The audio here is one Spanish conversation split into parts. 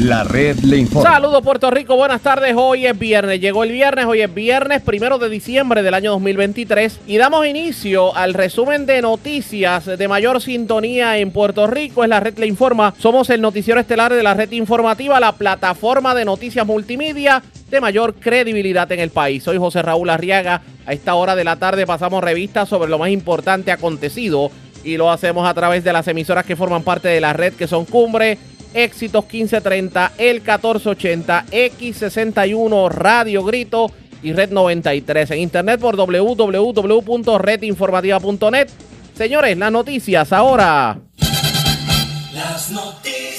La red le informa. Saludos Puerto Rico, buenas tardes. Hoy es viernes, llegó el viernes, hoy es viernes primero de diciembre del año 2023 y damos inicio al resumen de noticias de mayor sintonía en Puerto Rico. Es la red le informa. Somos el noticiero estelar de la red informativa, la plataforma de noticias multimedia de mayor credibilidad en el país. Soy José Raúl Arriaga. A esta hora de la tarde pasamos revistas sobre lo más importante acontecido y lo hacemos a través de las emisoras que forman parte de la red que son Cumbre Éxitos 1530, el 1480, X61, Radio Grito y Red 93. En internet por www.redinformativa.net. Señores, las noticias ahora. Las noticias.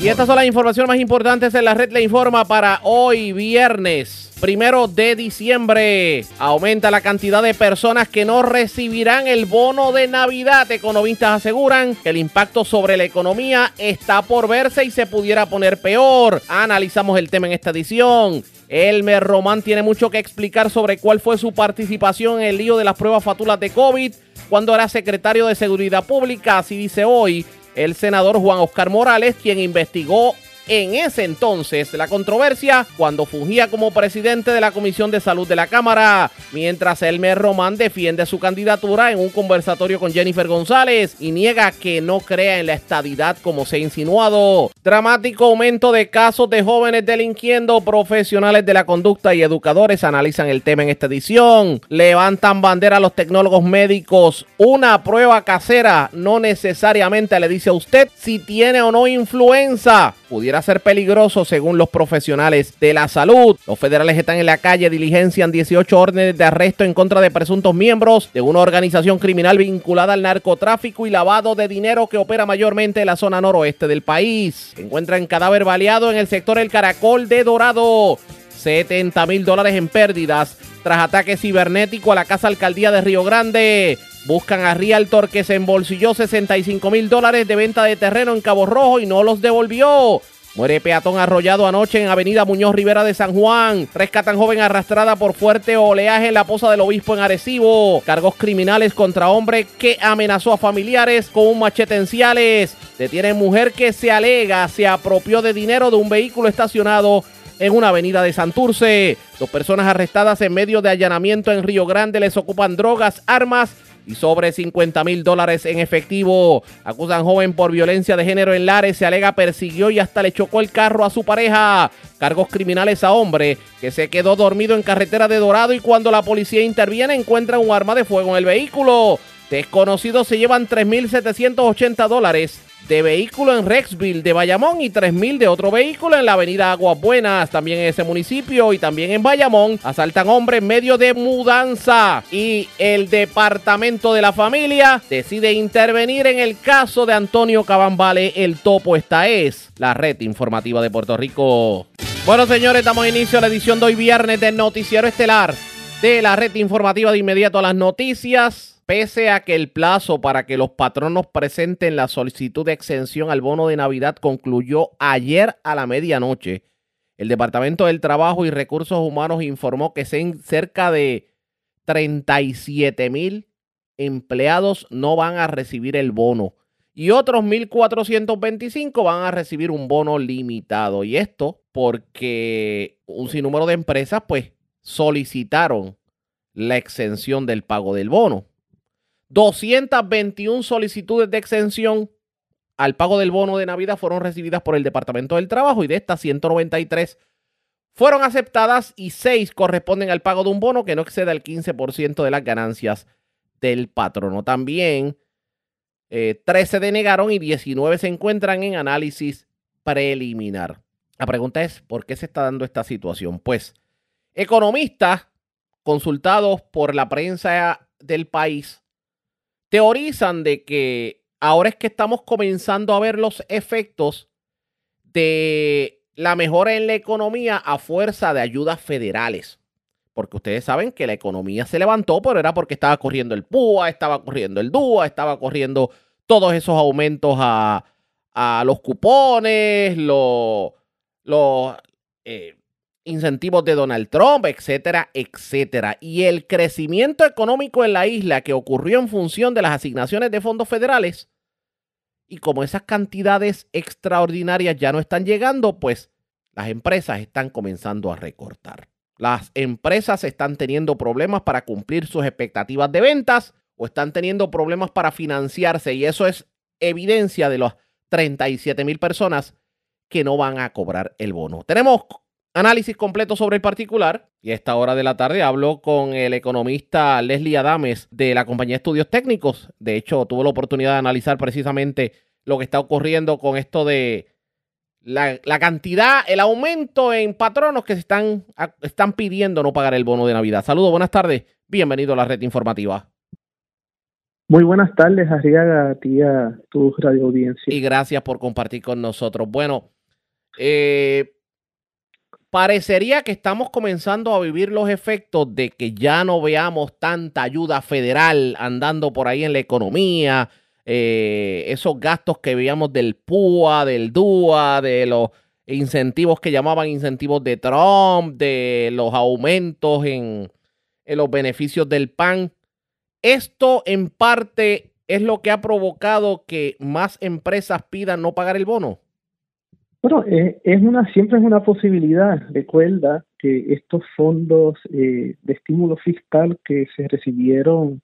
Y estas son las informaciones más importantes en la red le informa para hoy viernes. Primero de diciembre, aumenta la cantidad de personas que no recibirán el bono de Navidad. Economistas aseguran que el impacto sobre la economía está por verse y se pudiera poner peor. Analizamos el tema en esta edición. Elmer Román tiene mucho que explicar sobre cuál fue su participación en el lío de las pruebas fatulas de COVID cuando era secretario de Seguridad Pública. Así dice hoy el senador Juan Oscar Morales, quien investigó en ese entonces la controversia cuando fungía como presidente de la Comisión de Salud de la Cámara, mientras Elmer Román defiende su candidatura en un conversatorio con Jennifer González y niega que no crea en la estadidad como se ha insinuado. Dramático aumento de casos de jóvenes delinquiendo, profesionales de la conducta y educadores analizan el tema en esta edición. Levantan bandera a los tecnólogos médicos. Una prueba casera no necesariamente le dice a usted si tiene o no influenza. Pudiera ser peligroso según los profesionales de la salud. Los federales están en la calle, diligencian 18 órdenes de arresto en contra de presuntos miembros de una organización criminal vinculada al narcotráfico y lavado de dinero que opera mayormente en la zona noroeste del país. Encuentran cadáver baleado en el sector El Caracol de Dorado. 70 mil dólares en pérdidas tras ataque cibernético a la casa alcaldía de Río Grande. Buscan a Realtor que se embolsilló 65 mil dólares de venta de terreno en Cabo Rojo y no los devolvió. Muere peatón arrollado anoche en Avenida Muñoz Rivera de San Juan. Rescatan joven arrastrada por fuerte oleaje en la poza del obispo en Arecibo. Cargos criminales contra hombre que amenazó a familiares con un machete en mujer que se alega se apropió de dinero de un vehículo estacionado en una avenida de Santurce. Dos personas arrestadas en medio de allanamiento en Río Grande les ocupan drogas, armas y sobre 50 mil dólares en efectivo. Acusan joven por violencia de género en Lares. Se alega persiguió y hasta le chocó el carro a su pareja. Cargos criminales a hombre que se quedó dormido en carretera de Dorado y cuando la policía interviene encuentra un arma de fuego en el vehículo. Desconocidos se llevan 3.780 dólares de vehículo en Rexville de Bayamón y 3.000 de otro vehículo en la avenida Aguas Buenas, también en ese municipio y también en Bayamón. Asaltan hombre en medio de mudanza y el departamento de la familia decide intervenir en el caso de Antonio Cabambale. El topo esta es la red informativa de Puerto Rico. Bueno señores, damos inicio a la edición de hoy viernes del noticiero estelar de la red informativa de inmediato a las noticias. Pese a que el plazo para que los patronos presenten la solicitud de exención al bono de Navidad concluyó ayer a la medianoche, el Departamento del Trabajo y Recursos Humanos informó que cerca de 37 mil empleados no van a recibir el bono y otros 1.425 van a recibir un bono limitado. Y esto porque un sinnúmero de empresas pues solicitaron la exención del pago del bono. 221 solicitudes de exención al pago del bono de Navidad fueron recibidas por el Departamento del Trabajo y de estas 193 fueron aceptadas y 6 corresponden al pago de un bono que no exceda el 15% de las ganancias del patrono. También 13 denegaron y 19 se encuentran en análisis preliminar. La pregunta es, ¿por qué se está dando esta situación? Pues economistas consultados por la prensa del país teorizan de que ahora es que estamos comenzando a ver los efectos de la mejora en la economía a fuerza de ayudas federales. Porque ustedes saben que la economía se levantó, pero era porque estaba corriendo el PUA, estaba corriendo el DUA, estaba corriendo todos esos aumentos a, los cupones, los, los eh, incentivos de Donald Trump, etcétera, etcétera. Y el crecimiento económico en la isla que ocurrió en función de las asignaciones de fondos federales Y como esas cantidades extraordinarias ya no están llegando, pues las empresas están comenzando a recortar. Las empresas están teniendo problemas para cumplir sus expectativas de ventas o están teniendo problemas para financiarse y eso es evidencia de las 37 mil personas que no van a cobrar el bono. Tenemos análisis completo sobre el particular y a esta hora de la tarde hablo con el economista Leslie Adames de la compañía de estudios técnicos. De hecho, tuvo la oportunidad de analizar precisamente lo que está ocurriendo con esto de la, cantidad, el aumento en patronos que se están, están pidiendo no pagar el bono de Navidad. Saludos, buenas tardes. Bienvenido a la red informativa. Muy buenas tardes, Arriaga, a ti a tu radio audiencia. Y gracias por compartir con nosotros. Bueno, eh, parecería que estamos comenzando a vivir los efectos de que ya no veamos tanta ayuda federal andando por ahí en la economía, eh, esos gastos que veíamos del PUA, del DUA, de los incentivos que llamaban incentivos de Trump, de los aumentos en, en los beneficios del PAN. Esto en parte es lo que ha provocado que más empresas pidan no pagar el bono. Bueno, eh, es una siempre es una posibilidad. Recuerda que estos fondos eh, de estímulo fiscal que se recibieron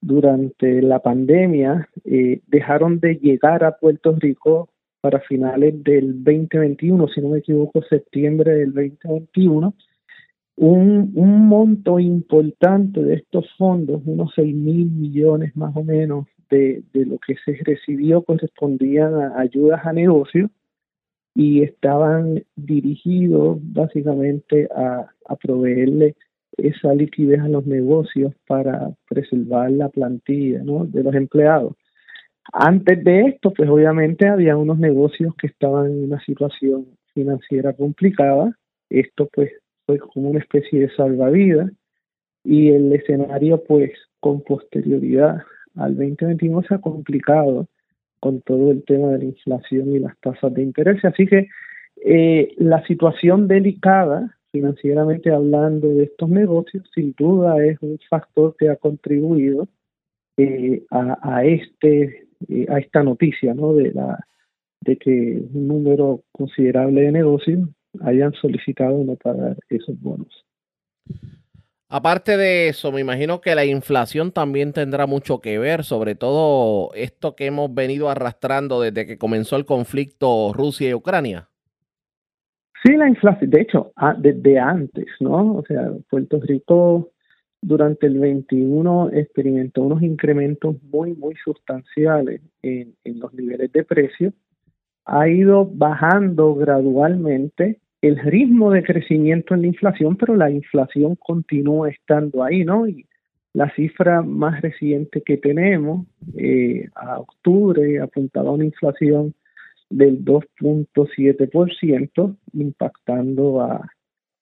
durante la pandemia eh, dejaron de llegar a Puerto Rico para finales del 2021, si no me equivoco, septiembre del 2021. Un, un monto importante de estos fondos, unos 6 mil millones más o menos de, de lo que se recibió correspondían a ayudas a negocios y estaban dirigidos básicamente a, proveerle esa liquidez a los negocios para preservar la plantilla de los empleados. Antes de esto, pues obviamente había unos negocios que estaban en una situación financiera complicada. Esto pues fue como una especie de salvavidas y el escenario pues con posterioridad al 2021 se ha complicado con todo el tema de la inflación y las tasas de interés. Así que eh, la situación delicada, financieramente hablando, de estos negocios, sin duda es un factor que ha contribuido eh, a, este eh, a esta noticia, ¿no? De la de que un número considerable de negocios hayan solicitado no pagar esos bonos. Aparte de eso, me imagino que la inflación también tendrá mucho que ver, sobre todo esto que hemos venido arrastrando desde que comenzó el conflicto Rusia y Ucrania. Sí, la inflación, de hecho, desde antes, ¿no? O sea, Puerto Rico durante el 21 experimentó unos incrementos muy, muy sustanciales en, los niveles de precio. Ha ido bajando gradualmente el ritmo de crecimiento en la inflación, pero la inflación continúa estando ahí, ¿no? Y la cifra más reciente que tenemos eh, a octubre apuntaba a una inflación del 2.7%, impactando a,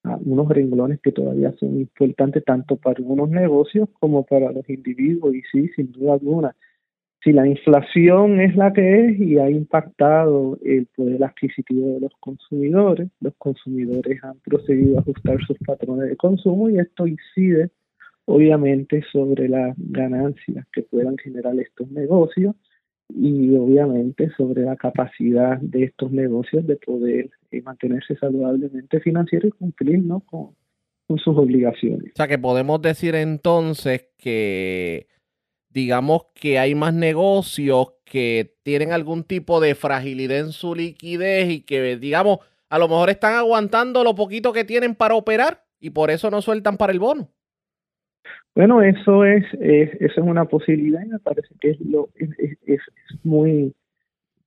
a unos renglones que todavía son importantes tanto para algunos negocios como para los individuos. Y sí, sin duda alguna, si la inflación es la que es y ha impactado el poder adquisitivo de los consumidores, los consumidores han procedido a ajustar sus patrones de consumo y esto incide obviamente sobre las ganancias que puedan generar estos negocios y obviamente sobre la capacidad de estos negocios de poder eh, mantenerse saludablemente financiero y cumplir ¿no? con, con sus obligaciones. O sea que podemos decir entonces que digamos que hay más negocios que tienen algún tipo de fragilidad en su liquidez y que, digamos, a lo mejor están aguantando lo poquito que tienen para operar y por eso no sueltan para el bono. Bueno, eso es, es una posibilidad y me parece que es, lo, es, muy,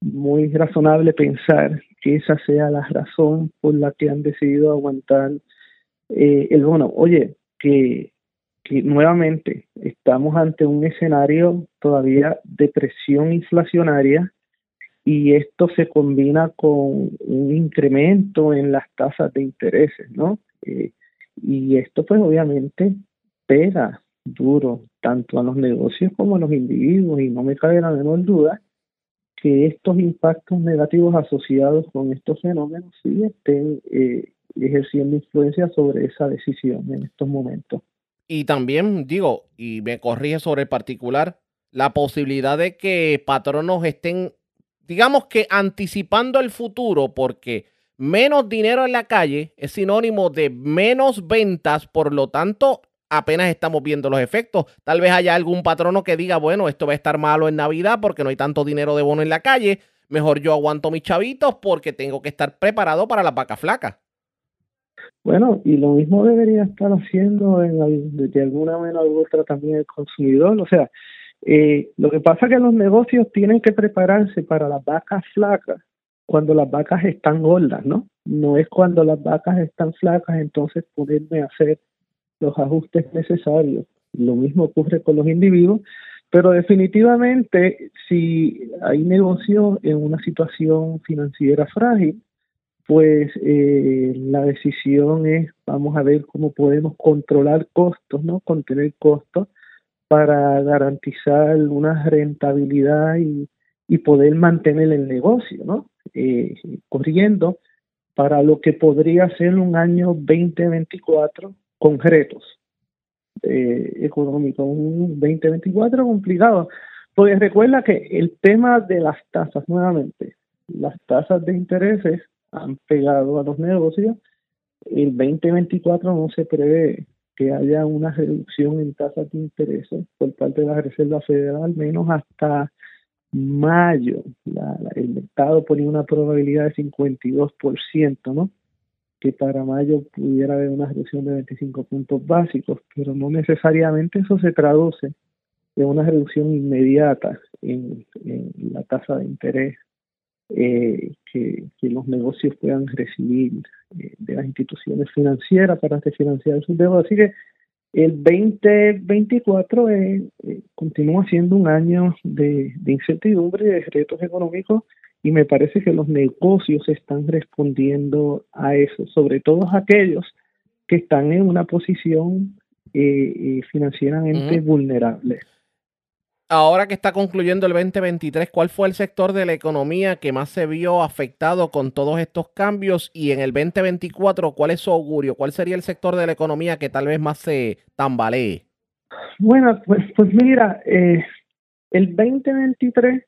muy razonable pensar que esa sea la razón por la que han decidido aguantar eh, el bono. Oye, que nuevamente estamos ante un escenario todavía de presión inflacionaria y esto se combina con un incremento en las tasas de intereses, ¿no? Eh, y esto pues obviamente pega duro tanto a los negocios como a los individuos y no me cabe la menor duda que estos impactos negativos asociados con estos fenómenos sí estén eh, ejerciendo influencia sobre esa decisión en estos momentos. Y también digo, y me corrige sobre el particular, la posibilidad de que patronos estén digamos que anticipando el futuro, porque menos dinero en la calle es sinónimo de menos ventas, por lo tanto, apenas estamos viendo los efectos. Tal vez haya algún patrono que diga, bueno, esto va a estar malo en Navidad porque no hay tanto dinero de bono en la calle. Mejor yo aguanto mis chavitos porque tengo que estar preparado para las vacas flacas. Bueno, y lo mismo debería estar haciendo en, de alguna manera u otra también el consumidor. O sea, eh, lo que pasa es que los negocios tienen que prepararse para las vacas flacas cuando las vacas están gordas, ¿no? No es cuando las vacas están flacas, entonces poderme hacer los ajustes necesarios. Lo mismo ocurre con los individuos, pero definitivamente si hay negocio en una situación financiera frágil, pues eh, la decisión es, vamos a ver cómo podemos controlar costos, ¿no? Contener costos para garantizar una rentabilidad y, y poder mantener el negocio, ¿no? Eh, corriendo para lo que podría ser un año 2024 con retos eh, económicos, un 2024 complicado. Porque recuerda que el tema de las tasas, nuevamente, las tasas de intereses han pegado a los negocios. El 2024 no se prevé que haya una reducción en tasas de interés por parte de la Reserva Federal, al menos hasta mayo. el mercado ponía una probabilidad de 52%, ¿no? Que para mayo pudiera haber una reducción de 25 puntos básicos, pero no necesariamente eso se traduce en una reducción inmediata en la tasa de interés eh, que, los negocios puedan recibir eh, de las instituciones financieras para refinanciar sus deudas. Así que el 2024 eh, continúa siendo un año de, de incertidumbre, de retos económicos, y me parece que los negocios están respondiendo a eso, sobre todo aquellos que están en una posición financieramente vulnerable. Ahora que está concluyendo el 2023, ¿cuál fue el sector de la economía que más se vio afectado con todos estos cambios? Y en el 2024, ¿cuál es su augurio? ¿Cuál sería el sector de la economía que tal vez más se tambalee? Bueno, pues, pues mira, eh, el 2023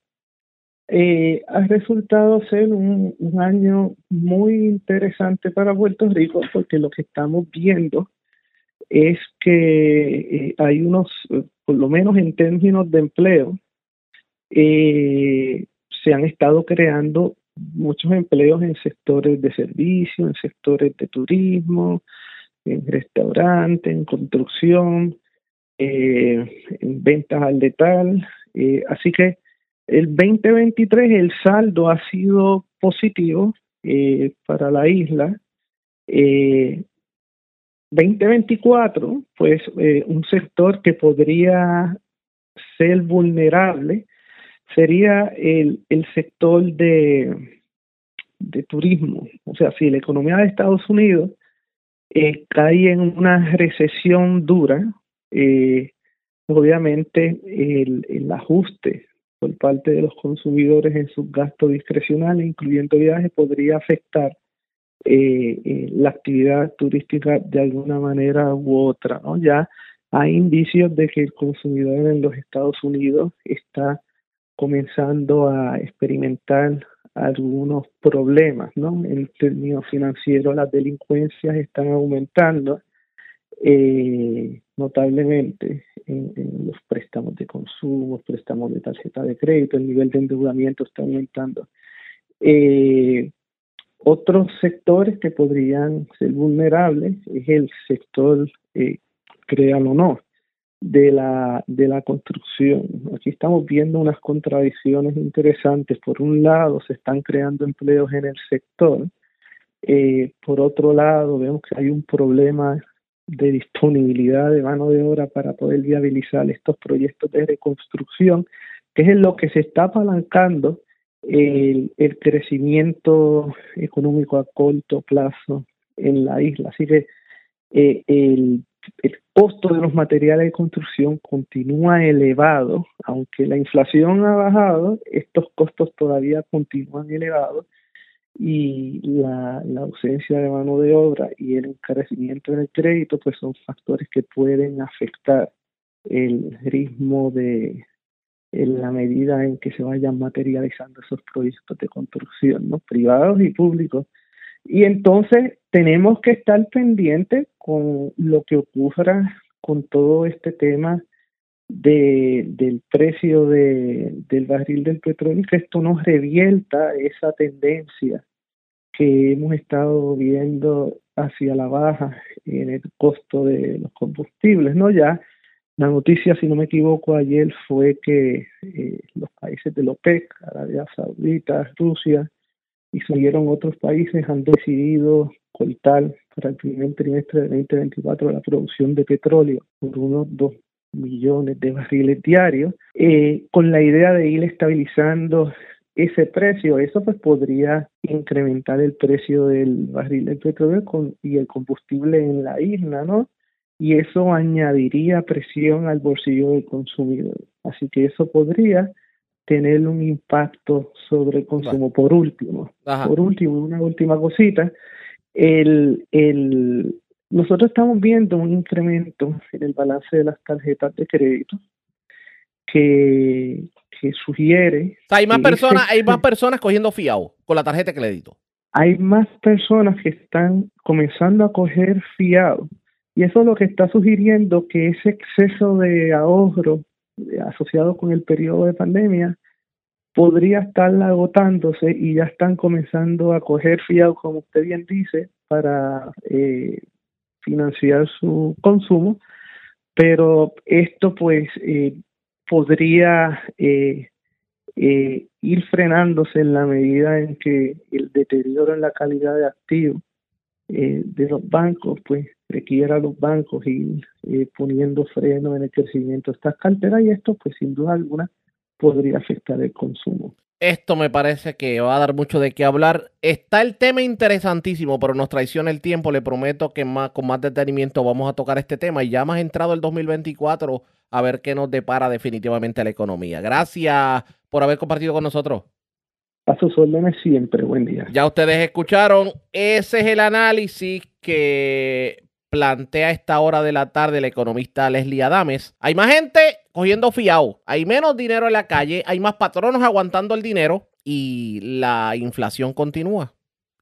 eh, ha resultado ser un, año muy interesante para Puerto Rico porque lo que estamos viendo es que eh, hay unos por lo menos en términos de empleo, eh, se han estado creando muchos empleos en sectores de servicio, en sectores de turismo, en restaurantes, en construcción, eh, en ventas al detal. Eh, así que el 2023 el saldo ha sido positivo para la isla. 2024, pues eh, un sector que podría ser vulnerable sería el, el sector de, de turismo. O sea, si la economía de Estados Unidos eh, cae en una recesión dura, eh, obviamente el, el ajuste por parte de los consumidores en sus gastos discrecionales, incluyendo viajes, podría afectar eh, eh, la actividad turística de alguna manera u otra. ¿no? Ya hay indicios de que el consumidor en los Estados Unidos está comenzando a experimentar algunos problemas, ¿no? En términos financieros, las delincuencias están aumentando eh, notablemente en, en, los préstamos de consumo, préstamos de tarjeta de crédito, el nivel de endeudamiento está aumentando. Eh, otros sectores que podrían ser vulnerables es el sector, eh, créanlo o no, de la, de la construcción. Aquí estamos viendo unas contradicciones interesantes. Por un lado, se están creando empleos en el sector. Eh, por otro lado, vemos que hay un problema de disponibilidad de mano de obra para poder viabilizar estos proyectos de reconstrucción, que es en lo que se está apalancando el, el crecimiento económico a corto plazo en la isla. Así que eh, el, costo de los materiales de construcción continúa elevado, aunque la inflación ha bajado, estos costos todavía continúan elevados y la, ausencia de mano de obra y el encarecimiento del crédito pues son factores que pueden afectar el ritmo de, en la medida en que se vayan materializando esos proyectos de construcción, ¿no? privados y públicos. Y entonces tenemos que estar pendientes con lo que ocurra con todo este tema de, del precio de, del barril del petróleo, que esto nos revierta esa tendencia que hemos estado viendo hacia la baja en el costo de los combustibles, ¿no? Ya la noticia, si no me equivoco, ayer fue que eh, los países de la OPEC, Arabia Saudita, Rusia y salieron otros países han decidido cortar para el primer trimestre de 2024 la producción de petróleo por unos 2 millones de barriles diarios, eh, con la idea de ir estabilizando ese precio, eso pues podría incrementar el precio del barril de petróleo y el combustible en la isla, ¿no? Y eso añadiría presión al bolsillo del consumidor. Así que eso podría tener un impacto sobre el consumo. Por último, por último, una última cosita, el, el, nosotros estamos viendo un incremento en el balance de las tarjetas de crédito que, que sugiere. hay más personas, hay más personas cogiendo fiado con la tarjeta de crédito. Hay más personas que están comenzando a coger fiado y eso es lo que está sugiriendo que ese exceso de ahorro asociado con el periodo de pandemia podría estar agotándose y ya están comenzando a coger fiado, como usted bien dice, para eh, financiar su consumo, pero esto pues eh, podría eh, eh, ir frenándose en la medida en que el deterioro en la calidad de activos eh, de los bancos pues requiera a los bancos ir eh, poniendo freno en el crecimiento de estas carteras y esto pues sin duda alguna podría afectar el consumo. Esto me parece que va a dar mucho de qué hablar. Está el tema interesantísimo, pero nos traiciona el tiempo. Le prometo que más, con más detenimiento vamos a tocar este tema. Y ya hemos entrado el 2024 a ver qué nos depara definitivamente la economía. Gracias por haber compartido con nosotros. A sus órdenes siempre. Buen día. Ya ustedes escucharon. Ese es el análisis que plantea a esta hora de la tarde el economista Leslie Adames. Hay más gente cogiendo fiado, hay menos dinero en la calle, hay más patronos aguantando el dinero y la inflación continúa.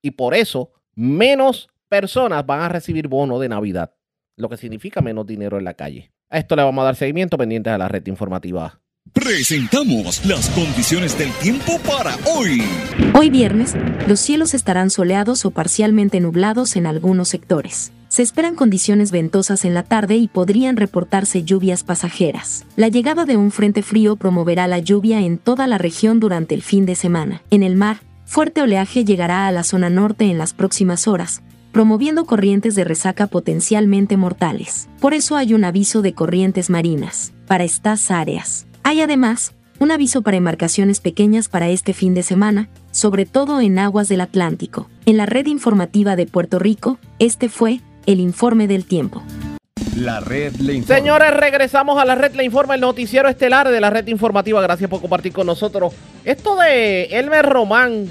Y por eso menos personas van a recibir bono de Navidad, lo que significa menos dinero en la calle. A esto le vamos a dar seguimiento pendientes a la red informativa. Presentamos las condiciones del tiempo para hoy. Hoy viernes, los cielos estarán soleados o parcialmente nublados en algunos sectores. Se esperan condiciones ventosas en la tarde y podrían reportarse lluvias pasajeras. La llegada de un frente frío promoverá la lluvia en toda la región durante el fin de semana. En el mar, fuerte oleaje llegará a la zona norte en las próximas horas, promoviendo corrientes de resaca potencialmente mortales. Por eso hay un aviso de corrientes marinas para estas áreas. Hay además un aviso para embarcaciones pequeñas para este fin de semana, sobre todo en aguas del Atlántico. En la red informativa de Puerto Rico, este fue el informe del tiempo. La red le informa. Señores, regresamos a la red le informa, el noticiero estelar de la red informativa. Gracias por compartir con nosotros. Esto de Elmer Román,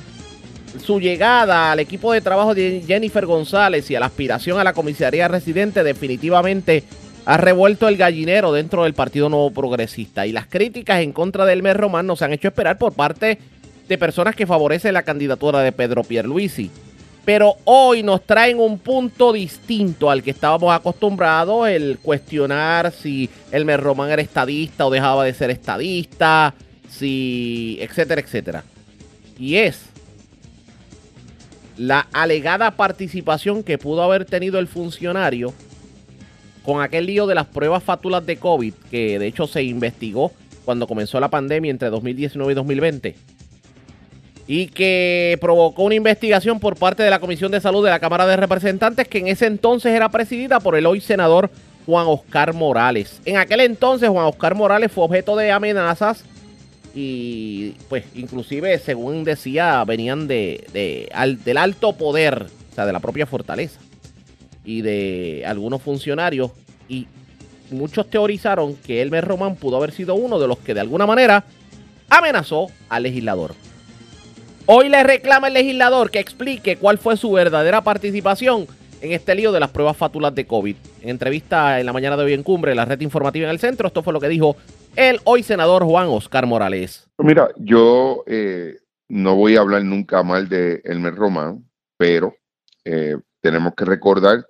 su llegada al equipo de trabajo de Jennifer González y a la aspiración a la comisaría residente definitivamente ha revuelto el gallinero dentro del Partido Nuevo Progresista. Y las críticas en contra de Elmer Román nos han hecho esperar por parte de personas que favorecen la candidatura de Pedro Pierluisi pero hoy nos traen un punto distinto al que estábamos acostumbrados, el cuestionar si Elmer Román era estadista o dejaba de ser estadista, si etcétera, etcétera. Y es la alegada participación que pudo haber tenido el funcionario con aquel lío de las pruebas fátulas de COVID, que de hecho se investigó cuando comenzó la pandemia entre 2019 y 2020 y que provocó una investigación por parte de la Comisión de Salud de la Cámara de Representantes, que en ese entonces era presidida por el hoy senador Juan Oscar Morales. En aquel entonces Juan Oscar Morales fue objeto de amenazas y pues inclusive según decía venían de, del alto poder, o sea, de la propia fortaleza y de algunos funcionarios y muchos teorizaron que Elmer Román pudo haber sido uno de los que de alguna manera amenazó al legislador. Hoy le reclama el legislador que explique cuál fue su verdadera participación en este lío de las pruebas fátulas de COVID. En entrevista en la mañana de hoy en Cumbre, la red informativa en el centro, esto fue lo que dijo el hoy senador Juan Oscar Morales. Mira, yo eh, no voy a hablar nunca mal de Elmer Román, pero eh, tenemos que recordar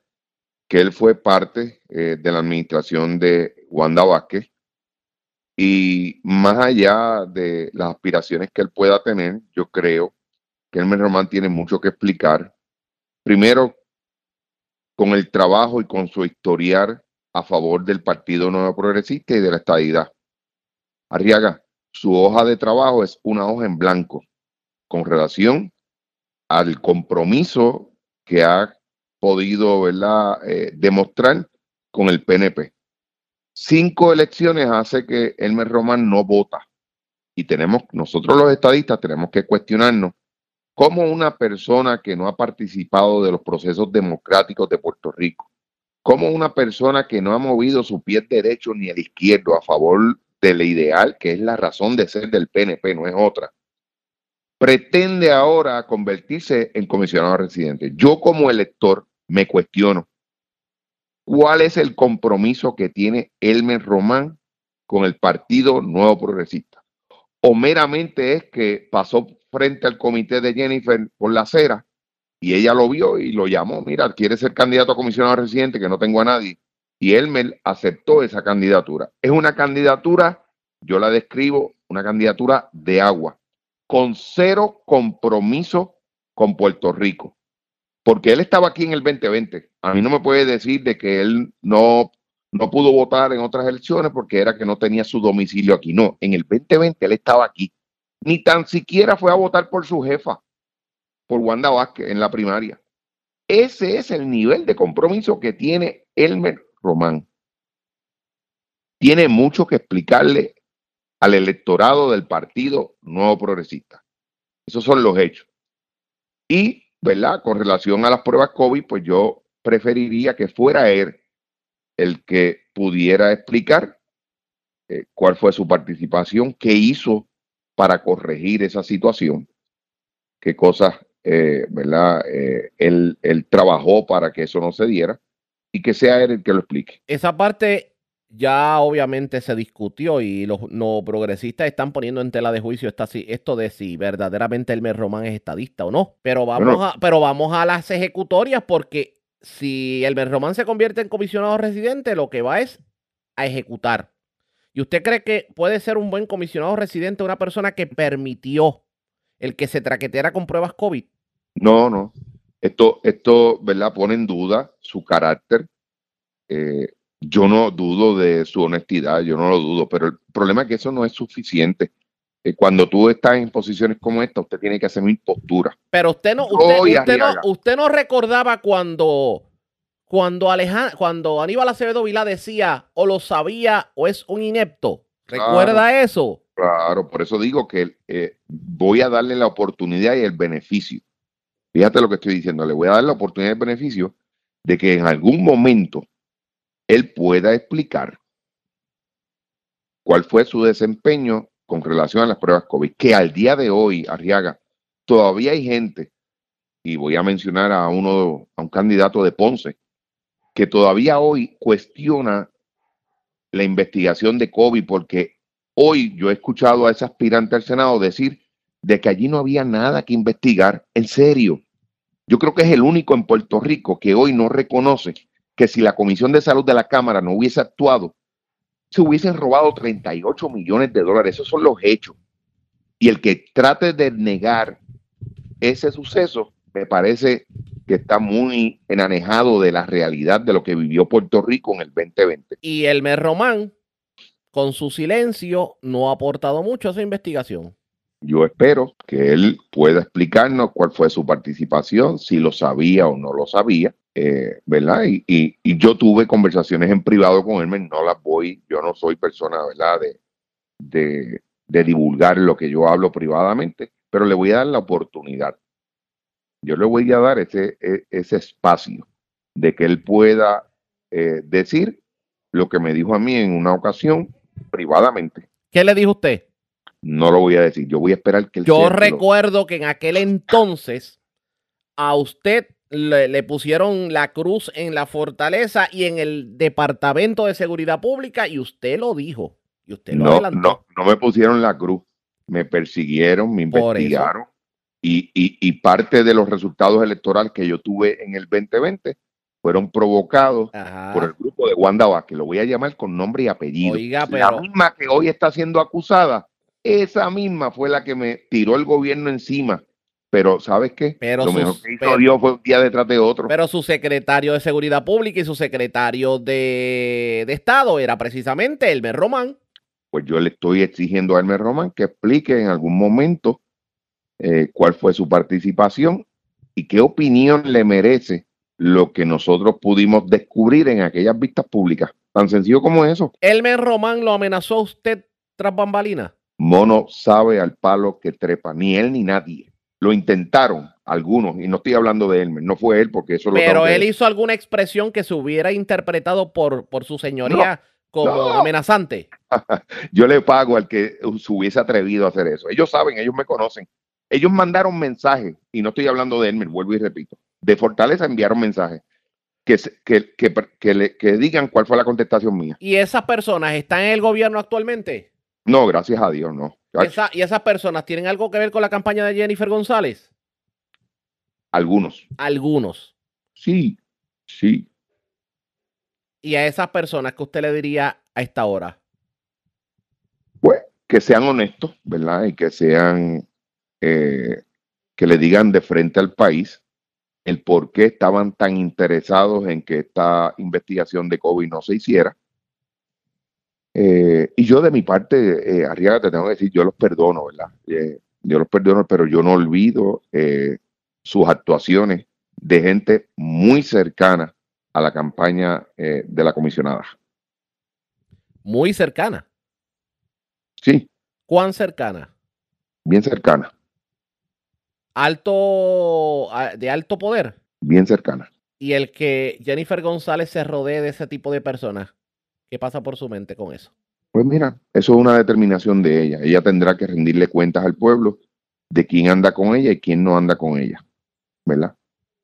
que él fue parte eh, de la administración de Wanda Vázquez y más allá de las aspiraciones que él pueda tener, yo creo que Elmer Román tiene mucho que explicar. Primero, con el trabajo y con su historial a favor del Partido Nuevo Progresista y de la estadidad. Arriaga, su hoja de trabajo es una hoja en blanco con relación al compromiso que ha podido ¿verdad? Eh, demostrar con el PNP. Cinco elecciones hace que Elmer Román no vota. Y tenemos, nosotros los estadistas tenemos que cuestionarnos cómo una persona que no ha participado de los procesos democráticos de Puerto Rico, como una persona que no ha movido su pie derecho ni el izquierdo a favor del ideal, que es la razón de ser del PNP, no es otra, pretende ahora convertirse en comisionado residente. Yo como elector me cuestiono, ¿cuál es el compromiso que tiene Elmer Román con el Partido Nuevo Progresista? ¿O meramente es que pasó frente al comité de Jennifer por la acera y ella lo vio y lo llamó, mira, quiere ser candidato a comisionado residente, que no tengo a nadie. Y Elmer aceptó esa candidatura. Es una candidatura, yo la describo, una candidatura de agua con cero compromiso con Puerto Rico. Porque él estaba aquí en el 2020. A mí no me puede decir de que él no, no pudo votar en otras elecciones porque era que no tenía su domicilio aquí. No, en el 2020 él estaba aquí. Ni tan siquiera fue a votar por su jefa, por Wanda Vázquez en la primaria. Ese es el nivel de compromiso que tiene Elmer Román. Tiene mucho que explicarle al electorado del Partido Nuevo Progresista. Esos son los hechos. Y, ¿verdad? Con relación a las pruebas COVID, pues yo preferiría que fuera él el que pudiera explicar eh, cuál fue su participación, qué hizo para corregir esa situación, qué cosas, eh, ¿verdad? Eh, él, él trabajó para que eso no se diera y que sea él el que lo explique. Esa parte ya obviamente se discutió y los no progresistas están poniendo en tela de juicio esta, esto de si verdaderamente Elmer Román es estadista o no. Pero vamos, a, pero vamos a las ejecutorias porque si Elmer Román se convierte en comisionado residente, lo que va es a ejecutar. ¿Y usted cree que puede ser un buen comisionado residente una persona que permitió el que se traqueteara con pruebas COVID? No, no. Esto, esto ¿verdad? Pone en duda su carácter. Eh, yo no dudo de su honestidad, yo no lo dudo, pero el problema es que eso no es suficiente. Eh, cuando tú estás en posiciones como esta, usted tiene que hacer una impostura. Pero usted no, usted, no, usted no recordaba cuando, cuando, cuando Aníbal Acevedo Vilá decía o lo sabía o es un inepto. ¿Recuerda eso? Claro, por eso digo que eh, voy a darle la oportunidad y el beneficio. Fíjate lo que estoy diciendo, le voy a dar la oportunidad y el beneficio de que en algún momento él pueda explicar cuál fue su desempeño con relación a las pruebas COVID, que al día de hoy, Arriaga, todavía hay gente, y voy a mencionar a uno, a un candidato de Ponce, que todavía hoy cuestiona la investigación de COVID, porque hoy yo he escuchado a ese aspirante al Senado decir de que allí no había nada que investigar. En serio, yo creo que es el único en Puerto Rico que hoy no reconoce que si la Comisión de Salud de la Cámara no hubiese actuado, se hubiesen robado 38 millones de dólares. Esos son los hechos. Y el que trate de negar ese suceso, me parece que está muy enanejado de la realidad de lo que vivió Puerto Rico en el 2020. Y el Román, con su silencio, no ha aportado mucho a esa investigación. Yo espero que él pueda explicarnos cuál fue su participación, si lo sabía o no lo sabía, eh, ¿verdad? Y, yo tuve conversaciones en privado con él, no las voy, yo no soy persona, ¿verdad? De, de, divulgar lo que yo hablo privadamente, pero le voy a dar la oportunidad. Yo le voy a dar ese, e, ese espacio de que él pueda eh, decir lo que me dijo a mí en una ocasión privadamente. ¿Qué le dijo usted? No lo voy a decir, yo voy a esperar que él Yo recuerdo que en aquel entonces a usted le, pusieron la cruz en la fortaleza y en el Departamento de Seguridad Pública y usted lo dijo. Y usted lo No, adelantó. no, no me pusieron la cruz. Me persiguieron, me investigaron. Y, y, y parte de los resultados electorales que yo tuve en el 2020 fueron provocados Ajá. por el grupo de Wanda Vázquez. Lo voy a llamar con nombre y apellido. Oiga, La pero misma que hoy está siendo acusada, esa misma fue la que me tiró el gobierno encima. Pero, ¿sabes qué? Pero Lo mejor que hizo pero- Dios fue un día detrás de otro. Pero su secretario de Seguridad Pública y su secretario de, de Estado era precisamente Elmer Román. pues yo le estoy exigiendo a Hermes Román que explique en algún momento eh, cuál fue su participación y qué opinión le merece lo que nosotros pudimos descubrir en aquellas vistas públicas. Tan sencillo como eso. Elmer Román lo amenazó a usted tras bambalina. Mono sabe al palo que trepa, ni él ni nadie. Lo intentaron algunos, y no estoy hablando de Elmer, no fue él porque eso lo Pero tengo que él hizo alguna expresión que se hubiera interpretado por, por su señoría como no. amenazante. Yo le pago al que se hubiese atrevido a hacer eso. Ellos saben, ellos me conocen. Ellos mandaron mensajes, y no estoy hablando de Elmer, vuelvo y repito. De Fortaleza enviaron mensajes que, se- que, que, que le- que digan cuál fue la contestación mía. ¿Y esas personas están en el gobierno actualmente? No, gracias a Dios, no. Esa- ¿Y esas personas tienen algo que ver con la campaña de Jennifer González? Algunos. Algunos. Sí, sí. ¿Y a esas personas que usted le diría a esta hora? Pues que sean honestos, ¿verdad? Y que sean, eh, que le digan de frente al país el por qué estaban tan interesados en que esta investigación de COVID no se hiciera. Eh, y yo de mi parte, eh, Arriaga, te tengo que decir, yo los perdono, ¿verdad? Eh, yo los perdono, pero yo no olvido eh, sus actuaciones de gente muy cercana a la campaña eh, de la comisionada. Muy cercana. Sí, ¿Cuán cercana? bien cercana, Alto, de alto poder. bien cercana. Y el que Jennifer González se rodee de ese tipo de personas. ¿Qué pasa por su mente con eso? Pues mira, eso es una determinación de ella. Ella tendrá que rendirle cuentas al pueblo de quién anda con ella y quién no anda con ella, ¿verdad?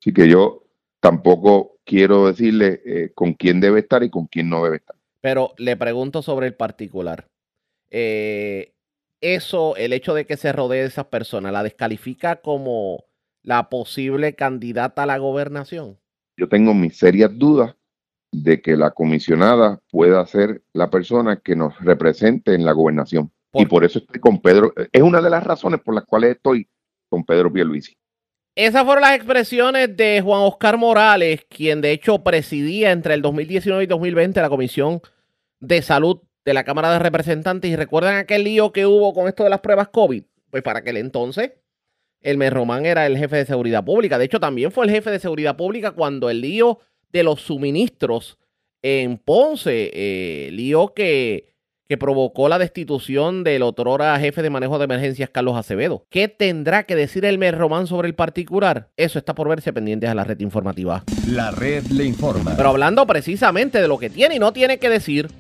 Así que yo tampoco quiero decirle eh, con quién debe estar y con quién no debe estar. Pero le pregunto sobre el particular. Eh, eso, el hecho de que se rodee de esas personas, ¿la descalifica como la posible candidata a la gobernación? Yo tengo mis serias dudas de que la comisionada pueda ser la persona que nos represente en la gobernación. ¿Por Y por eso estoy con Pedro. Es una de las razones por las cuales estoy con Pedro Pierluisi. Esas fueron las expresiones de Juan Oscar Morales, quien de hecho presidía entre el 2019 y 2020 la Comisión de Salud de la Cámara de Representantes. Y recuerdan aquel lío que hubo con esto de las pruebas COVID. Pues para aquel entonces, el Román era el jefe de seguridad pública. De hecho, también fue el jefe de seguridad pública cuando el lío de los suministros en Ponce, eh, lío que, que provocó la destitución del otrora jefe de manejo de emergencias, Carlos Acevedo. ¿Qué tendrá que decir el Román sobre el particular? Eso está por verse pendientes a la red informativa. La red le informa. Pero hablando precisamente de lo que tiene y no tiene que decir,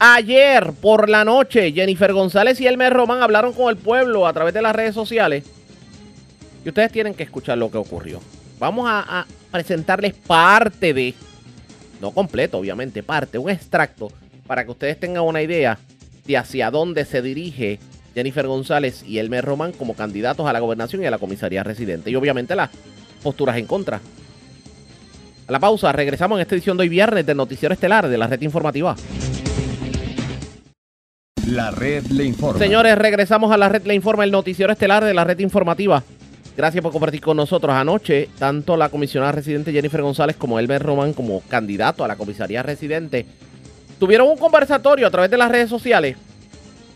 ayer por la noche Jennifer González y Elmer Román hablaron con el pueblo a través de las redes sociales y ustedes tienen que escuchar lo que ocurrió. Vamos a, a presentarles parte de, no completo obviamente, parte, un extracto para que ustedes tengan una idea de hacia dónde se dirige Jennifer González y Elmer Román como candidatos a la gobernación y a la comisaría residente. Y obviamente las posturas en contra. A la pausa, regresamos en esta edición de hoy viernes del Noticiero Estelar de la red informativa. La red le informa. Señores, regresamos a la red Le Informa, el Noticiero Estelar de la red informativa. Gracias por compartir con nosotros anoche, tanto la comisionada residente Jennifer González como Elmer Román como candidato a la comisaría residente. Tuvieron un conversatorio a través de las redes sociales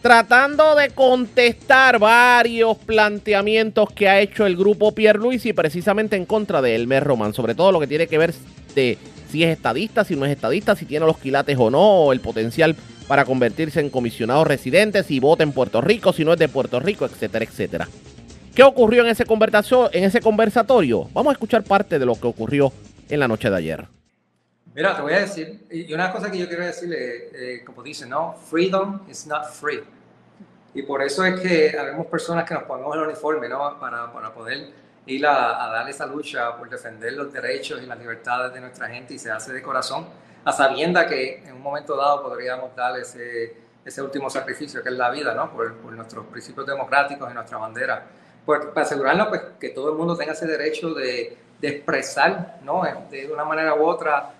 tratando de contestar varios planteamientos que ha hecho el grupo Pierluisi precisamente en contra de Elmer Román, sobre todo lo que tiene que ver de si es estadista, si no es estadista, si tiene los quilates o no, o el potencial para convertirse en comisionado residente, si vota en Puerto Rico, si no es de Puerto Rico, etcétera, etcétera. ¿Qué ocurrió en ese, en ese conversatorio? Vamos a escuchar parte de lo que ocurrió en la noche de ayer. Mira, te voy a decir, y una cosa que yo quiero decirle, eh, como dicen, ¿no? Freedom is not free. Y por eso es que habemos personas que nos ponemos el uniforme, ¿no? Para, para poder ir a, a dar esa lucha por defender los derechos y las libertades de nuestra gente y se hace de corazón, a sabienda que en un momento dado podríamos dar ese, ese último sacrificio que es la vida, ¿no? Por, por nuestros principios democráticos y nuestra bandera. Por- para asegurarnos pues, que todo el mundo tenga ese derecho de, de expresar, ¿no? De una manera u otra,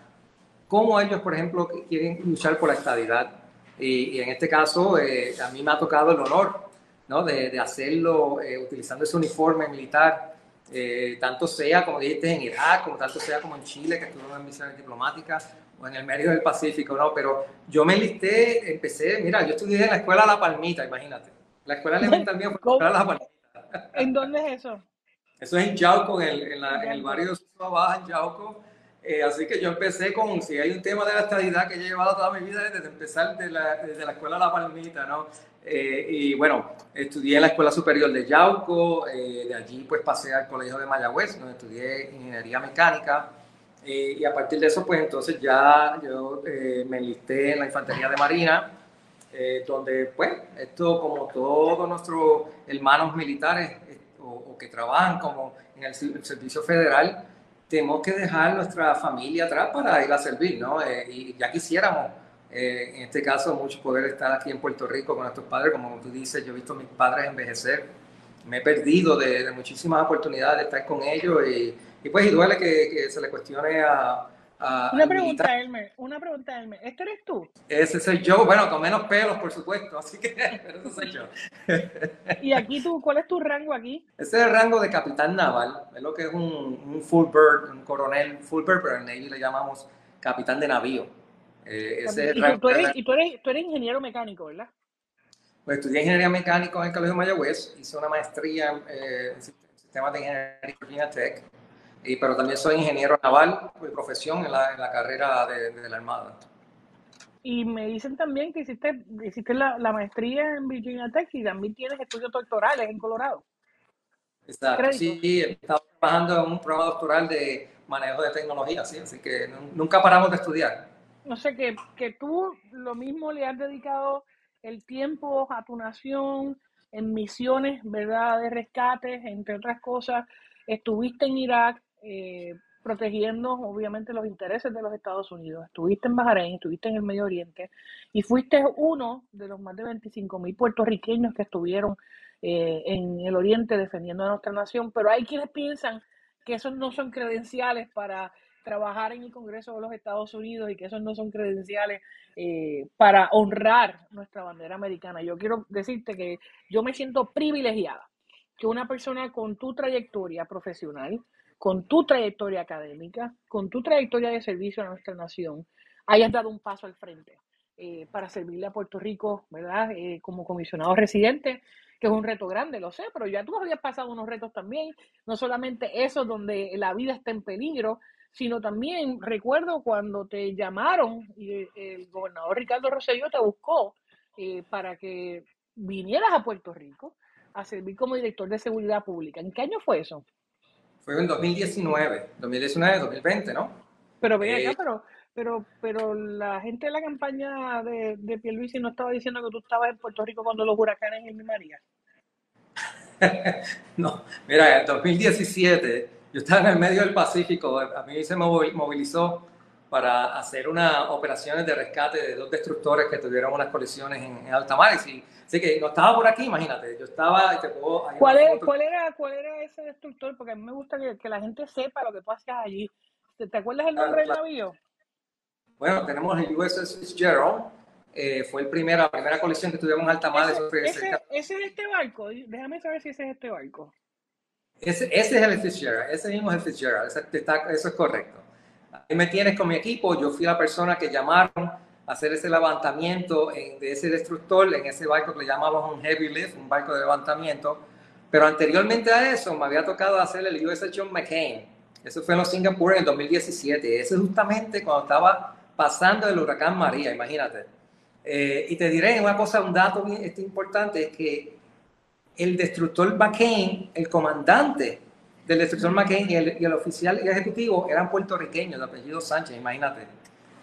cómo ellos, por ejemplo, quieren luchar por la estabilidad. Y, y en este caso, eh, a mí me ha tocado el honor, ¿no? De, de hacerlo eh, utilizando ese uniforme militar, eh, tanto sea, como dijiste, en Irak, como tanto sea como en Chile, que estuve en misiones diplomáticas, o en el medio del Pacífico, ¿no? Pero yo me enlisté, empecé, mira, yo estudié en la escuela La Palmita, imagínate. La escuela elemental mía fue La Palmita. ¿En dónde es eso? Eso es en Yauco, en el, en la- en el barrio de Suba Baja, en Yauco. Eh, así que yo empecé con, si hay un tema de la estadidad que yo he llevado toda mi vida desde empezar de la, desde la escuela La Palmita, ¿no? Eh, y bueno, estudié en la Escuela Superior de Yauco, eh, de allí pues pasé al Colegio de Mayagüez, donde estudié Ingeniería Mecánica, eh, y a partir de eso pues entonces ya yo eh, me enlisté en la Infantería de Marina, eh, donde pues esto como todos nuestros hermanos militares eh, o, o que trabajan como en el, el servicio federal, tenemos que dejar nuestra familia atrás para ir a servir, ¿no? Eh, y ya quisiéramos, eh, en este caso, mucho poder estar aquí en Puerto Rico con nuestros padres, como tú dices, yo he visto a mis padres envejecer, me he perdido de, de muchísimas oportunidades de estar con ellos y, y pues y duele que, que se le cuestione a... a- Una pregunta, Elmer, una pregunta, Elmer. ¿Este eres tú? Ese soy yo, bueno, con menos pelos, por supuesto, así que pero ese soy yo. Y aquí tú, ¿cuál es tu rango aquí? Ese es el rango de capitán naval, es lo que es un, un full bird, un coronel full bird, pero en Navy le llamamos capitán de navío. Eh, ese es el Y tú, eres, y tú eres, tú eres ingeniero mecánico, ¿verdad? Pues estudié ingeniería mecánica en el Colegio Mayagüez, hice una maestría en, eh, en sistemas de ingeniería en Virginia Tech, y, pero también soy ingeniero naval por profesión en la, en la carrera de, de la Armada. Y me dicen también que hiciste, hiciste la, la maestría en Virginia Tech y también tienes estudios doctorales en Colorado. Exacto, Crédito. sí, he estado trabajando en un programa doctoral de manejo de tecnología, sí, así que nu- nunca paramos de estudiar. No sé, que, que tú lo mismo le has dedicado el tiempo a tu nación en misiones, ¿verdad? De rescate, entre otras cosas. Estuviste en Irak eh, protegiendo, obviamente, los intereses de los Estados Unidos. Estuviste en Bahrein, estuviste en el Medio Oriente y fuiste uno de los más de 25 mil puertorriqueños que estuvieron eh, en el Oriente defendiendo a nuestra nación. Pero hay quienes piensan que esos no son credenciales para trabajar en el Congreso de los Estados Unidos y que esos no son credenciales eh, para honrar nuestra bandera americana. Yo quiero decirte que yo me siento privilegiada que una persona con tu trayectoria profesional, con tu trayectoria académica, con tu trayectoria de servicio a nuestra nación, hayas dado un paso al frente eh, para servirle a Puerto Rico, ¿verdad? Eh, como comisionado residente, que es un reto grande, lo sé, pero ya tú habías pasado unos retos también, no solamente esos donde la vida está en peligro, sino también recuerdo cuando te llamaron y el gobernador Ricardo Rosselló te buscó eh, para que vinieras a Puerto Rico a servir como director de seguridad pública. ¿En qué año fue eso? Fue en 2019, 2019, 2020, ¿no? Pero ven Eh, acá, pero, pero, pero la gente de la campaña de, de Pierluisi no estaba diciendo que tú estabas en Puerto Rico cuando los huracanes y María. No, mira, en 2017 yo estaba en el medio del Pacífico, a mí se me movi- movilizó para hacer unas operaciones de rescate de dos destructores que tuvieron unas colisiones en, en alta mar. Y sí, así que no estaba por aquí, imagínate, yo estaba, y te puedo, ¿Cuál, es, cuál, era, ¿Cuál era ese destructor? Porque a mí me gusta que, que la gente sepa lo que tú hacías allí. ¿Te, te acuerdas el nombre del Claro, navío? Bueno, tenemos el USS Fitzgerald, eh, fue el primera, la primera colisión que tuvimos en alta mar, Ese, ese, ese es este barco. Déjame saber si ese es este barco. Ese, ese es el Fitzgerald, ese mismo es el Fitzgerald, ese- está- eso es correcto. Ahí me tienes con mi equipo, yo fui la persona que llamaron a hacer ese levantamiento en- de ese destructor en ese barco que le llamamos un heavy lift, un barco de levantamiento. Pero anteriormente a eso me había tocado hacer el USS John McCain. Eso fue en los Singapur en el 2017. Eso es justamente cuando estaba pasando el huracán María, imagínate. Eh, y te diré una cosa, un dato este, importante, es que el destructor McCain, el comandante del destructor McCain y el, y el oficial y ejecutivo eran puertorriqueños de apellido Sánchez, imagínate.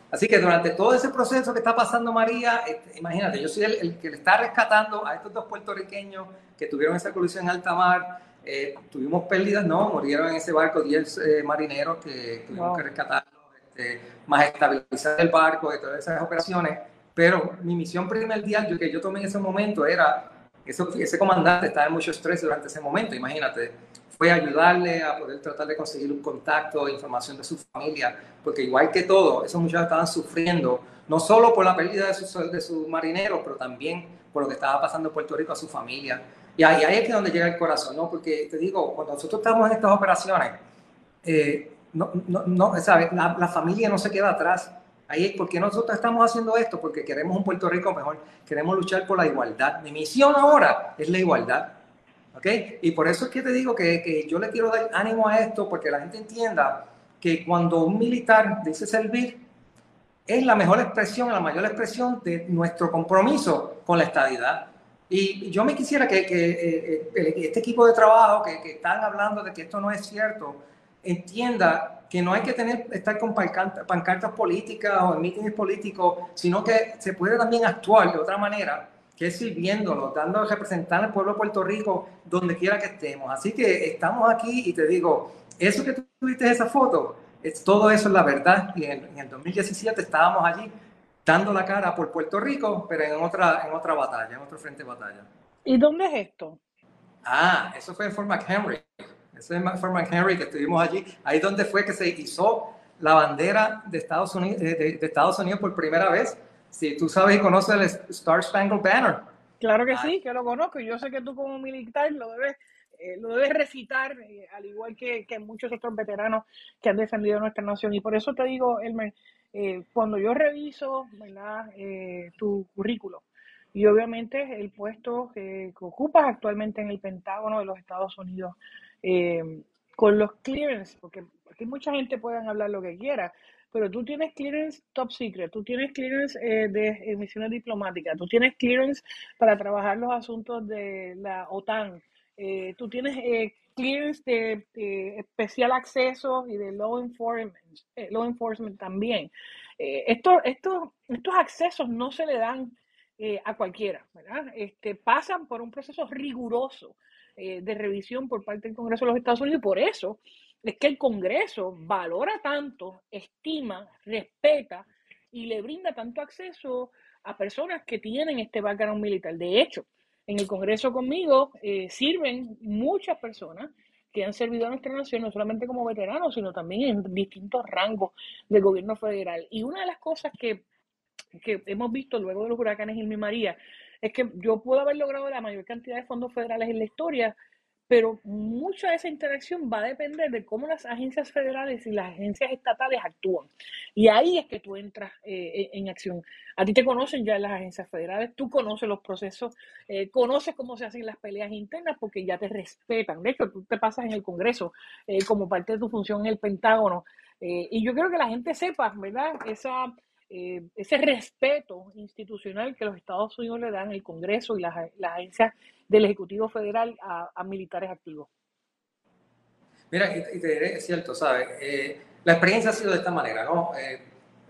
Así que durante todo ese proceso que está pasando María, este, imagínate, yo soy el, el que le está rescatando a estos dos puertorriqueños que tuvieron esa colisión en alta mar. Eh, tuvimos pérdidas, no, murieron en ese barco 10 eh, marineros que tuvimos Wow. que rescatarlos, este, más estabilizar el barco y todas esas operaciones. pero mi misión primordial yo, que yo tomé en ese momento era, ese comandante estaba en mucho estrés durante ese momento, imagínate, fue ayudarle a poder tratar de conseguir un contacto, información de su familia, porque igual que todo, esos muchachos estaban sufriendo, no solo por la pérdida de sus, de sus marineros, pero también por lo que estaba pasando en Puerto Rico a su familia. Y ahí, ahí es que donde llega el corazón, ¿no? Porque te digo, cuando nosotros estamos en estas operaciones, eh, no, no, no ¿sabes? La, la, familia no se queda atrás. Ahí es porque nosotros estamos haciendo esto, porque queremos un Puerto Rico mejor, queremos luchar por la igualdad. Mi misión ahora es la igualdad. ¿Ok? Y por eso es que te digo que, que yo le quiero dar ánimo a esto, porque la gente entienda que cuando un militar dice servir, es la mejor expresión, la mayor expresión de nuestro compromiso con la estadidad. Y yo me quisiera que, que eh, eh, este equipo de trabajo que, que, están hablando de que esto no es cierto, entienda que no hay que tener, estar con pancartas, pancartas políticas o en mítines políticos, sino que se puede también actuar de otra manera, que es sirviéndonos, dando a representar al pueblo de Puerto Rico donde quiera que estemos. Así que estamos aquí y te digo, eso que tú tuviste esa foto, es, todo eso es la verdad. Y en, en el 2017 estábamos allí dando la cara por Puerto Rico, pero en otra, en otra batalla, en otro frente de batalla. ¿Y dónde es esto? Ah, eso fue en Fort McHenry. Eso es en Fort McHenry que estuvimos allí. Ahí donde fue que se hizo la bandera de Estados Unidos, de, de, de Estados Unidos por primera vez. Si tú sabes y conoces el Star Spangled Banner. Claro que ah. sí, que lo conozco. Yo sé que tú como militar lo debes eh, lo debes recitar, eh, al igual que, que, muchos otros veteranos que han defendido nuestra nación. Y por eso te digo, Elmer, eh, cuando yo reviso ¿verdad? Tu currículo y obviamente el puesto que, que, ocupas actualmente en el Pentágono de los Estados Unidos, eh, con los clearance, porque aquí mucha gente puede hablar lo que quiera, pero tú tienes clearance top secret, tú tienes clearance eh, de misiones diplomáticas, tú tienes clearance para trabajar los asuntos de la OTAN, eh, tú tienes eh, clearance de, especial acceso y de law enforcement, eh, law enforcement también. Eh, esto, esto, estos accesos no se le dan eh, a cualquiera, ¿verdad? Este, pasan por un proceso riguroso de revisión por parte del Congreso de los Estados Unidos y por eso es que el Congreso valora tanto, estima, respeta y le brinda tanto acceso a personas que tienen este background militar. De hecho, en el Congreso conmigo eh, sirven muchas personas que han servido a nuestra nación, no solamente como veteranos, sino también en distintos rangos del gobierno federal. Y una de las cosas que, que hemos visto luego de los huracanes Irma y María es que yo puedo haber logrado la mayor cantidad de fondos federales en la historia, pero mucha de esa interacción va a depender de cómo las agencias federales y las agencias estatales actúan. Y ahí es que tú entras eh, en acción. A ti te conocen ya las agencias federales, tú conoces los procesos, eh, conoces cómo se hacen las peleas internas porque ya te respetan. De hecho, tú te pasas en el Congreso eh, como parte de tu función en el Pentágono. Eh, y yo creo que la gente sepa, ¿verdad? Esa eh, ese respeto institucional que los Estados Unidos le dan el Congreso y las, las agencias del Ejecutivo Federal a, a, militares activos. Mira, y te diré, es cierto, ¿sabes? Eh, la experiencia ha sido de esta manera, ¿no? Eh,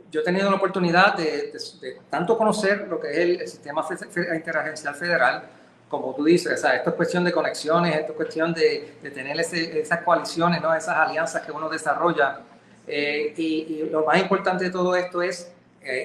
yo he tenido la oportunidad de, de, de, tanto conocer lo que es el, el sistema interagencial federal, como tú dices, sea, esto es cuestión de conexiones, esto es cuestión de, de tener ese, esas coaliciones, ¿no? esas alianzas que uno desarrolla. Eh, y, y, lo más importante de todo esto es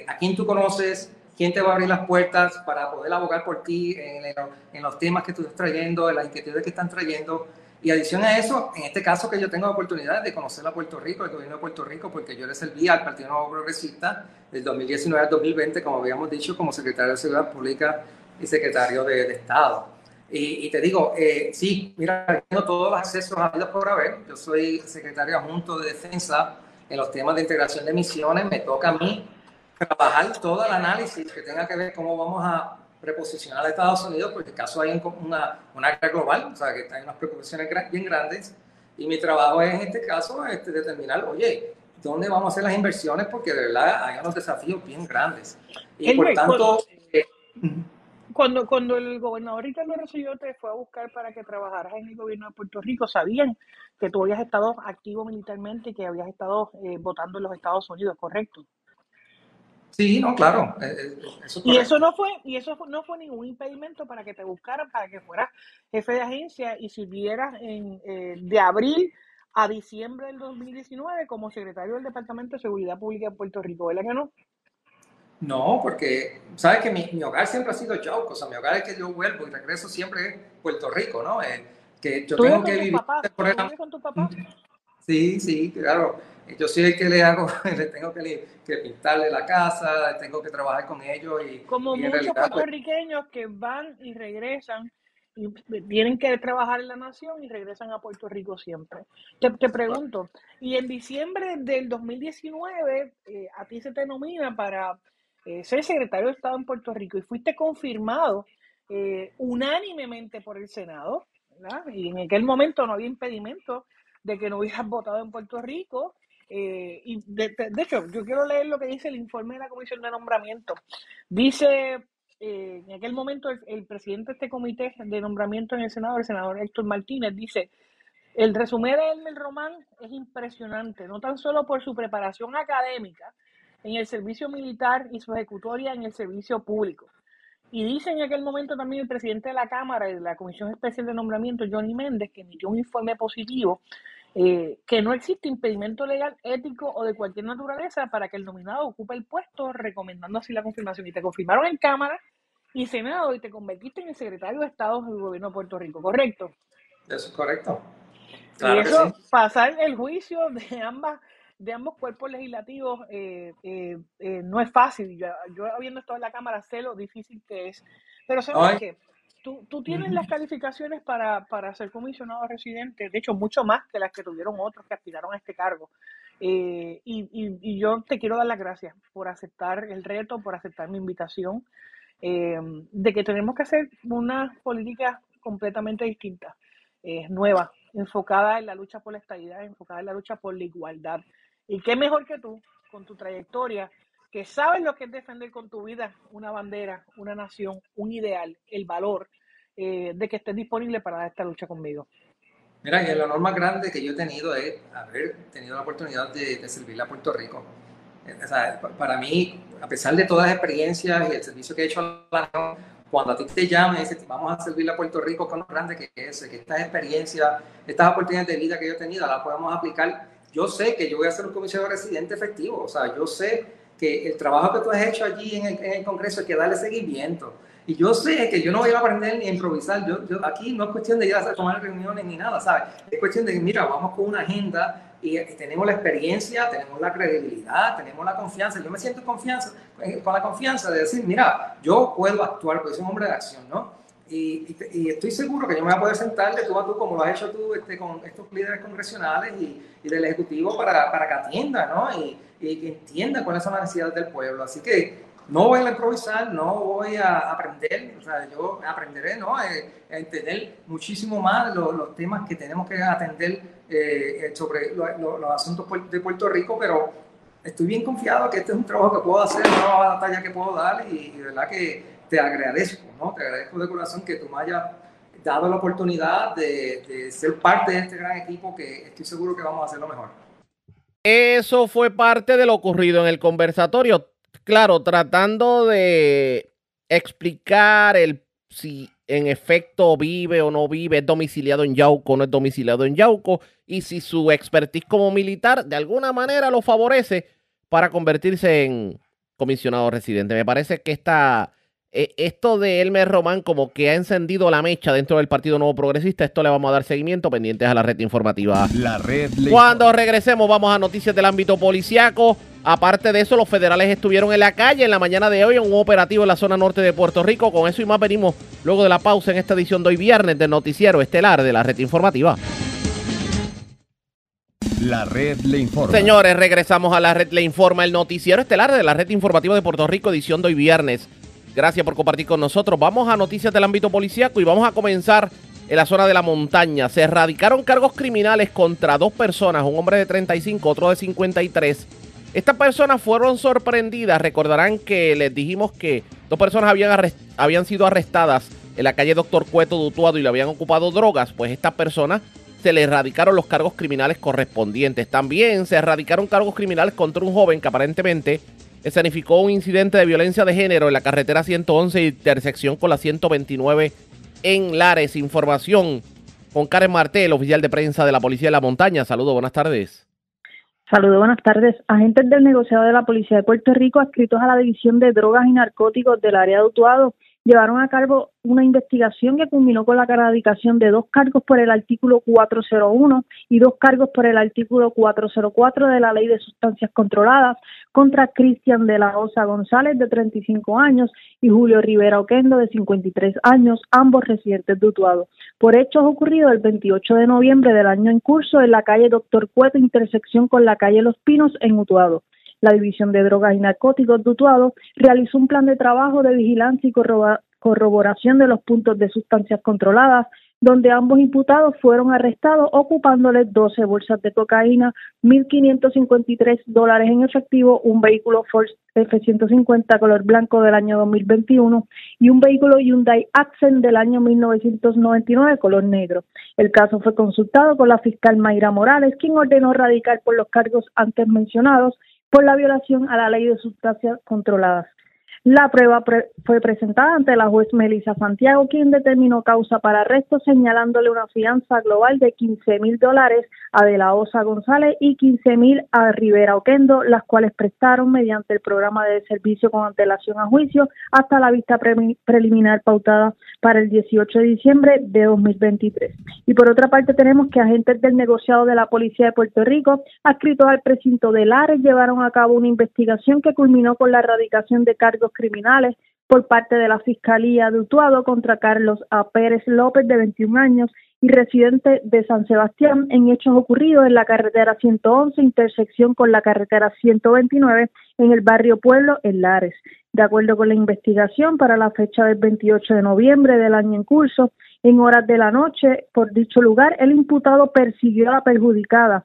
a quién tú conoces, quién te va a abrir las puertas para poder abogar por ti en, en, los temas que tú estás trayendo, en las inquietudes que están trayendo. Y adición a eso, en este caso que yo tengo la oportunidad de conocer a Puerto Rico, el gobierno de Puerto Rico, porque yo le serví al Partido Nuevo Progresista del 2019 al 2020, como habíamos dicho, como secretario de Seguridad Pública y secretario de, de Estado. Y, y, te digo, eh, sí, mira, tengo todos los accesos habidos por haber. Yo soy secretario adjunto de Defensa en los temas de integración de misiones. Me toca a mí trabajar todo el análisis que tenga que ver cómo vamos a preposicionar a Estados Unidos, porque en caso hay una, una guerra global, o sea, que hay unas preocupaciones bien grandes, y mi trabajo es en este caso este, determinar, oye, ¿dónde vamos a hacer las inversiones? Porque de verdad hay unos desafíos bien grandes. Y el por tanto... Eh, cuando, cuando el gobernador Ricardo Rosselló te fue a buscar para que trabajaras en el gobierno de Puerto Rico, sabían que tú habías estado activo militarmente y que habías estado eh, votando en los Estados Unidos, ¿correcto? Sí, no, claro. Eh, eh, eso y eso no fue y eso no fue ningún impedimento para que te buscaran, para que fueras jefe de agencia y sirvieras en, eh, de abril a diciembre del 2019 como secretario del Departamento de Seguridad Pública de Puerto Rico, ¿verdad que no? No, porque sabes que mi, mi, hogar siempre ha sido Yauco, o sea, mi hogar es que yo vuelvo y regreso siempre es Puerto Rico, ¿no? Eh, que yo ¿Tú tengo que con vivir. con tu papá? Sí, sí, claro. Yo soy el que le hago, le tengo que, li- que pintarle la casa, tengo que trabajar con ellos y, Como y muchos realidad, pues, puertorriqueños que van y regresan y tienen que trabajar en la nación y regresan a Puerto Rico siempre. Te, te pregunto, y en diciembre del 2019 eh, a ti se te nomina para eh, ser secretario de Estado en Puerto Rico y fuiste confirmado eh, unánimemente por el Senado, ¿verdad? Y en aquel momento no había impedimento de que no hubieras votado en Puerto Rico. Eh, y de, hecho, yo quiero leer lo que dice el informe de la Comisión de Nombramiento. Dice, eh, en aquel momento, el, el presidente de este comité de nombramiento en el Senado, el senador Héctor Martínez, dice, el resumen de Elmer Román es impresionante, no tan solo por su preparación académica en el servicio militar y su ejecutoria en el servicio público. Y dice en aquel momento también el presidente de la Cámara y de la Comisión Especial de Nombramiento, Johnny Méndez, que emitió un informe positivo, eh, que no existe impedimento legal, ético o de cualquier naturaleza para que el nominado ocupe el puesto, recomendando así la confirmación. Y te confirmaron en Cámara y Senado y te convertiste en el secretario de Estado del gobierno de Puerto Rico, ¿correcto? eso es correcto. y Claro eso, sí. pasar el juicio de ambas de ambos cuerpos legislativos eh, eh, eh, no es fácil. Yo, yo habiendo estado en la Cámara sé lo difícil que es. Pero ¿sabes Ay. qué? Tú, tú tienes las calificaciones para, para ser comisionado residente, de hecho, mucho más que las que tuvieron otros que aspiraron a este cargo. Eh, y, y- y yo te quiero dar las gracias por aceptar el reto, por aceptar mi invitación, eh, de que tenemos que hacer una política completamente distinta, eh, nueva, enfocada en la lucha por la estabilidad, enfocada en la lucha por la igualdad. Y qué mejor que tú, con tu trayectoria, que sabes lo que es defender con tu vida una bandera, una nación, un ideal, el valor, eh, de que estés disponible para dar esta lucha conmigo. Mira, y el honor más grande que yo he tenido es haber tenido la oportunidad de, de servirle a Puerto Rico. Eh, O sea, pa- para mí, a pesar de todas las experiencias y el servicio que he hecho a la nación, cuando a ti te llaman y dices, vamos a servirle a Puerto Rico, con lo grande que es, que estas experiencias, estas oportunidades de vida que yo he tenido, las podemos aplicar. Yo sé que yo voy a ser un comisionado residente efectivo, o sea, yo sé que el trabajo que tú has hecho allí en el, en el Congreso hay que darle seguimiento. Y yo sé que yo no voy a aprender ni a improvisar. Yo, yo, aquí no es cuestión de ir a tomar reuniones ni nada, ¿sabes? Es cuestión de mira, vamos con una agenda y, y tenemos la experiencia, tenemos la credibilidad, tenemos la confianza. Yo me siento confianza, con la confianza de decir, mira, yo puedo actuar, porque soy un hombre de acción, ¿no? Y, y, y estoy seguro que yo me voy a poder sentar de tú a tú, como lo has hecho tú este, con estos líderes congresionales y, y del Ejecutivo, para, para que atiendan, ¿no? Y, que entiendan cuáles son las necesidades del pueblo. Así que no voy a improvisar, no voy a aprender, o sea, yo aprenderé, ¿no? Eh, a entender muchísimo más los, los temas que tenemos que atender eh, sobre lo- lo- los asuntos de Puerto Rico, pero estoy bien confiado que este es un trabajo que puedo hacer, una batalla que puedo dar y, y verdad que te agradezco, ¿no? Te agradezco de corazón que tú me hayas dado la oportunidad de, ser parte de este gran equipo que estoy seguro que vamos a hacerlo mejor. Eso fue parte de lo ocurrido en el conversatorio. Claro, tratando de explicar el si en efecto vive o no vive, es domiciliado en Yauco o no es domiciliado en Yauco, y si su expertise como militar de alguna manera lo favorece para convertirse en comisionado residente. Me parece que esta, eh, esto de Elmer Román como que ha encendido la mecha dentro del Partido Nuevo Progresista. Esto le vamos a dar seguimiento pendientes a la red informativa. La red Cuando regresemos vamos a noticias del ámbito policiaco. Aparte de eso, los federales estuvieron en la calle en la mañana de hoy en un operativo en la zona norte de Puerto Rico. Con eso y más venimos luego de la pausa en esta edición de hoy viernes del noticiero estelar de la red informativa. La red le informa. Señores, regresamos a la red Le Informa, el noticiero estelar de la red informativa de Puerto Rico, edición de hoy viernes. Gracias por compartir con nosotros. Vamos a noticias del ámbito policíaco y vamos a comenzar en la zona de la montaña. Se erradicaron cargos criminales contra dos personas, un hombre de 35, otro de 53. Estas personas fueron sorprendidas. Recordarán que les dijimos que dos personas habían, habían sido arrestadas en la calle Doctor Cueto de y le habían ocupado drogas. Pues estas personas se le erradicaron los cargos criminales correspondientes. También se erradicaron cargos criminales contra un joven que aparentemente escenificó un incidente de violencia de género en la carretera 111 intersección con la 129 en Lares. Información con Karen Martel, oficial de prensa de la Policía de la Montaña. Saludos, buenas tardes. Saludos, buenas tardes. Agentes del negociado de la Policía de Puerto Rico adscritos a la División de Drogas y Narcóticos del área de Utuado llevaron a cabo una investigación que culminó con la erradicación de dos cargos por el artículo 401 y dos cargos por el artículo 404 de la Ley de Sustancias Controladas contra Cristian de la Osa González, de 35 años, y Julio Rivera Oquendo, de 53 años, ambos residentes de Utuado, por hechos ocurridos el 28 de noviembre del año en curso en la calle Doctor Cueto, intersección con la calle Los Pinos, en Utuado la División de Drogas y Narcóticos de Utuado realizó un plan de trabajo de vigilancia y corroboración de los puntos de sustancias controladas, donde ambos imputados fueron arrestados ocupándoles 12 bolsas de cocaína, 1.553 dólares en efectivo, un vehículo Ford F-150 color blanco del año 2021 y un vehículo Hyundai Accent del año 1999 color negro. El caso fue consultado con la fiscal Mayra Morales, quien ordenó radicar por los cargos antes mencionados por la violación a la ley de sustancias controladas. La prueba fue presentada ante la juez Melissa Santiago, quien determinó causa para arresto, señalándole una fianza global de 15 mil dólares a De la Osa González y 15 mil a Rivera Oquendo, las cuales prestaron mediante el programa de servicio con antelación a juicio hasta la vista preliminar pautada para el 18 de diciembre de 2023. Y por otra parte tenemos que agentes del negociado de la Policía de Puerto Rico, adscritos al precinto de Lares, llevaron a cabo una investigación que culminó con la erradicación de cargos criminales por parte de la Fiscalía de Utuado contra Carlos A. Pérez López, de 21 años, y residente de San Sebastián, en hechos ocurridos en la carretera 111, intersección con la carretera 129, en el barrio Pueblo, en Lares. De acuerdo con la investigación, para la fecha del 28 de noviembre del año en curso, en horas de la noche, por dicho lugar, el imputado persiguió a la perjudicada,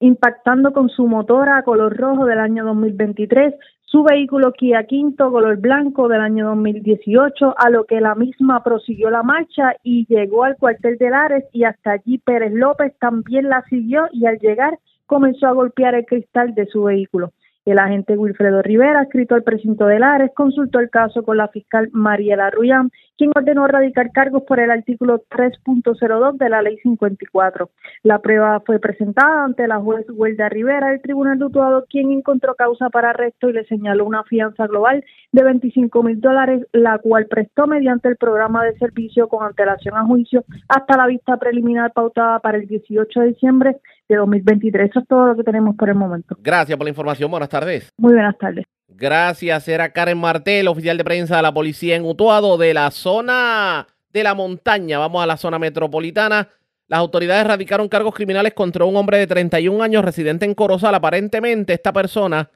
impactando con su motora a color rojo del año 2023 su vehículo Kia Quinto color blanco del año 2018, a lo que la misma prosiguió la marcha y llegó al cuartel de Lares y hasta allí Pérez López también la siguió y al llegar comenzó a golpear el cristal de su vehículo. El agente Wilfredo Rivera, escrito al precinto de Lares, consultó el caso con la fiscal Mariela Ruyán, quien ordenó radicar cargos por el artículo 3.02 de la Ley 54. La prueba fue presentada ante la juez Huelda Rivera del Tribunal de Utuado, quien encontró causa para arresto y le señaló una fianza global de 25 mil dólares, la cual prestó mediante el programa de servicio con antelación a juicio hasta la vista preliminar pautada para el 18 de diciembre de 2023. Eso es todo lo que tenemos por el momento. Gracias por la información. Buenas tardes. Muy buenas tardes. Gracias. Era Karen Martel, oficial de prensa de la policía en Utuado, de la zona de la montaña. Vamos a la zona metropolitana. Las autoridades radicaron cargos criminales contra un hombre de 31 años residente en Corozal. Aparentemente, esta persona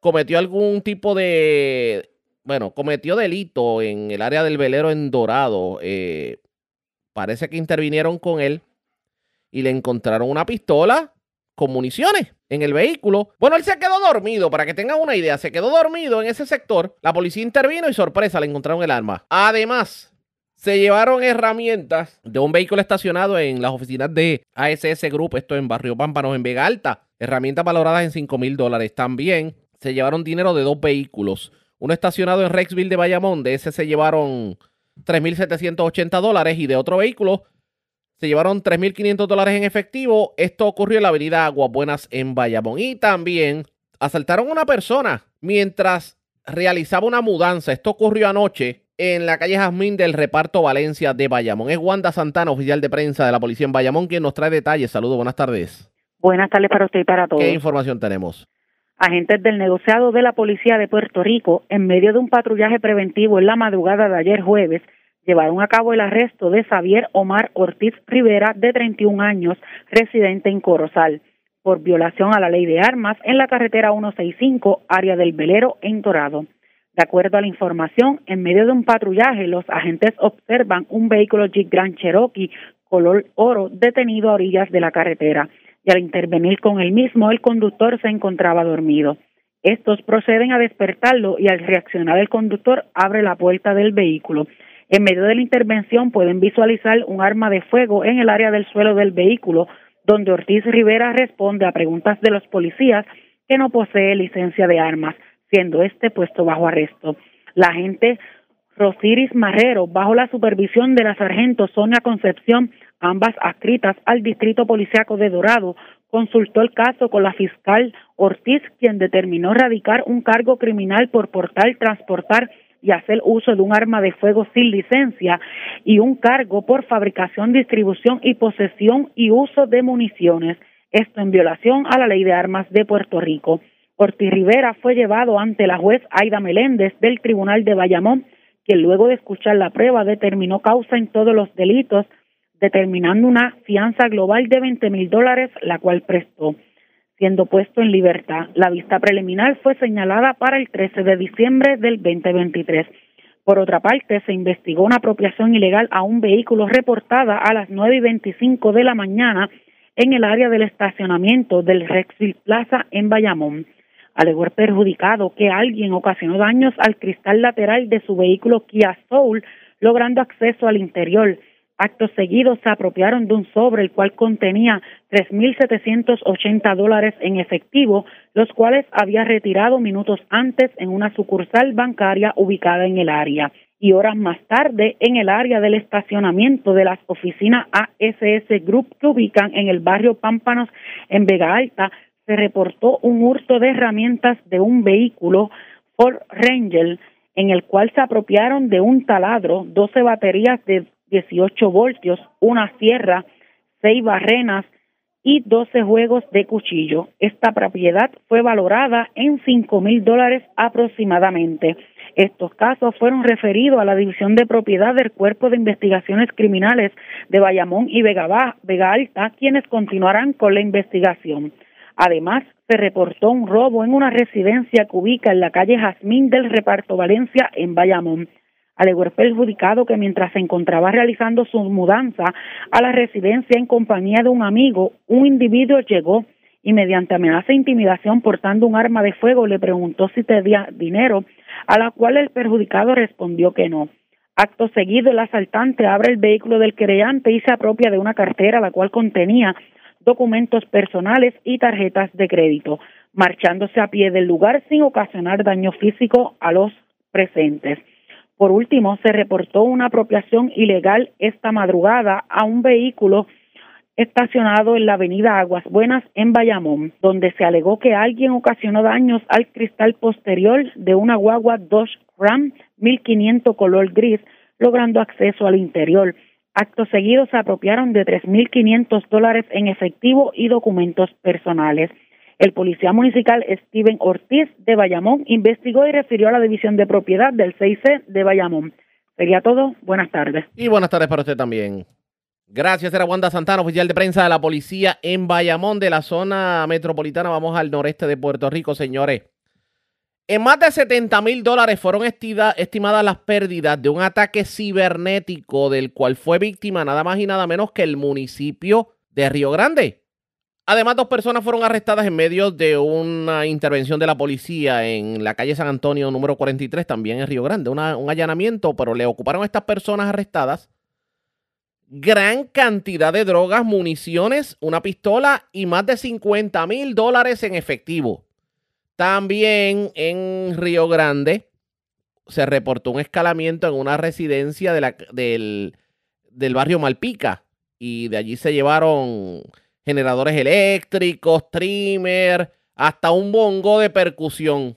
cometió algún tipo de. Bueno, cometió delito en el área del velero en Dorado. Eh, parece que intervinieron con él y le encontraron una pistola con municiones en el vehículo. Bueno, él se quedó dormido, para que tengan una idea, se quedó dormido en ese sector. La policía intervino y sorpresa, le encontraron el arma. Además, se llevaron herramientas de un vehículo estacionado en las oficinas de ASS Group, esto en Barrio Pámpanos, en Vega Alta. Herramientas valoradas en 5 mil dólares. También se llevaron dinero de dos vehículos. Uno estacionado en Rexville de Bayamón, de ese se llevaron 3.780 dólares y de otro vehículo se llevaron 3.500 dólares en efectivo. Esto ocurrió en la avenida Aguas Buenas en Bayamón. Y también asaltaron a una persona mientras realizaba una mudanza. Esto ocurrió anoche en la calle Jazmín del reparto Valencia de Bayamón. Es Wanda Santana, oficial de prensa de la policía en Bayamón, quien nos trae detalles. Saludos, buenas tardes. Buenas tardes para usted y para todos. ¿Qué información tenemos? Agentes del negociado de la Policía de Puerto Rico, en medio de un patrullaje preventivo en la madrugada de ayer jueves, llevaron a cabo el arresto de Xavier Omar Ortiz Rivera, de 31 años, residente en Corozal, por violación a la ley de armas en la carretera 165, área del Velero, en Dorado. De acuerdo a la información, en medio de un patrullaje, los agentes observan un vehículo Jeep Grand Cherokee color oro detenido a orillas de la carretera y al intervenir con el mismo, el conductor se encontraba dormido. Estos proceden a despertarlo y al reaccionar el conductor abre la puerta del vehículo. En medio de la intervención pueden visualizar un arma de fuego en el área del suelo del vehículo, donde Ortiz Rivera responde a preguntas de los policías que no posee licencia de armas, siendo este puesto bajo arresto. La agente Rosiris Marrero, bajo la supervisión de la sargento Sonia Concepción, ambas adscritas al Distrito Policiaco de Dorado, consultó el caso con la fiscal Ortiz, quien determinó radicar un cargo criminal por portar, transportar y hacer uso de un arma de fuego sin licencia y un cargo por fabricación, distribución y posesión y uso de municiones. Esto en violación a la ley de armas de Puerto Rico. Ortiz Rivera fue llevado ante la juez Aida Meléndez del Tribunal de Bayamón, quien luego de escuchar la prueba determinó causa en todos los delitos, determinando una fianza global de 20 mil dólares, la cual prestó siendo puesto en libertad. La vista preliminar fue señalada para el 13 de diciembre del 2023. Por otra parte, se investigó una apropiación ilegal a un vehículo reportada a las 9 y 25 de la mañana en el área del estacionamiento del Rexville Plaza en Bayamón. Alegó el perjudicado que alguien ocasionó daños al cristal lateral de su vehículo Kia Soul, logrando acceso al interior. Actos seguidos se apropiaron de un sobre el cual contenía 3.780 dólares en efectivo, los cuales había retirado minutos antes en una sucursal bancaria ubicada en el área. Y horas más tarde, en el área del estacionamiento de las oficinas ASS Group que ubican en el barrio Pámpanos en Vega Alta, se reportó un hurto de herramientas de un vehículo Ford Ranger en el cual se apropiaron de un taladro, 12 baterías de 18 voltios, una sierra, seis barrenas y 12 juegos de cuchillo. Esta propiedad fue valorada en 5 mil dólares aproximadamente. Estos casos fueron referidos a la División de Propiedad del Cuerpo de Investigaciones Criminales de Bayamón y Vega, Vega Alta, quienes continuarán con la investigación. Además, se reportó un robo en una residencia que ubica en la calle Jazmín del Reparto Valencia en Bayamón alegó el perjudicado que mientras se encontraba realizando su mudanza a la residencia en compañía de un amigo, un individuo llegó y mediante amenaza e intimidación portando un arma de fuego le preguntó si tenía dinero, a la cual el perjudicado respondió que no. Acto seguido, el asaltante abre el vehículo del querellante y se apropia de una cartera la cual contenía documentos personales y tarjetas de crédito, marchándose a pie del lugar sin ocasionar daño físico a los presentes. Por último, se reportó una apropiación ilegal esta madrugada a un vehículo estacionado en la avenida Aguas Buenas en Bayamón, donde se alegó que alguien ocasionó daños al cristal posterior de una guagua Dodge Ram 1500 color gris, logrando acceso al interior. Acto seguido se apropiaron de 3.500 dólares en efectivo y documentos personales. El policía municipal Steven Ortiz de Bayamón investigó y refirió a la división de propiedad del 6C de Bayamón. Sería todo. Buenas tardes. Y buenas tardes para usted también. Gracias, era Wanda Santana, oficial de prensa de la policía en Bayamón, de la zona metropolitana. Vamos al noreste de Puerto Rico, señores. En más de 70 mil dólares fueron estimadas las pérdidas de un ataque cibernético del cual fue víctima nada más y nada menos que el municipio de Río Grande. Además, dos personas fueron arrestadas en medio de una intervención de la policía en la calle San Antonio número 43, también en Río Grande. un allanamiento, pero le ocuparon a estas personas arrestadas gran cantidad de drogas, municiones, una pistola y más de 50 mil dólares en efectivo. También en Río Grande se reportó un escalamiento en una residencia del, del barrio Malpica y de allí se llevaron generadores eléctricos, trimmer, hasta un bongo de percusión.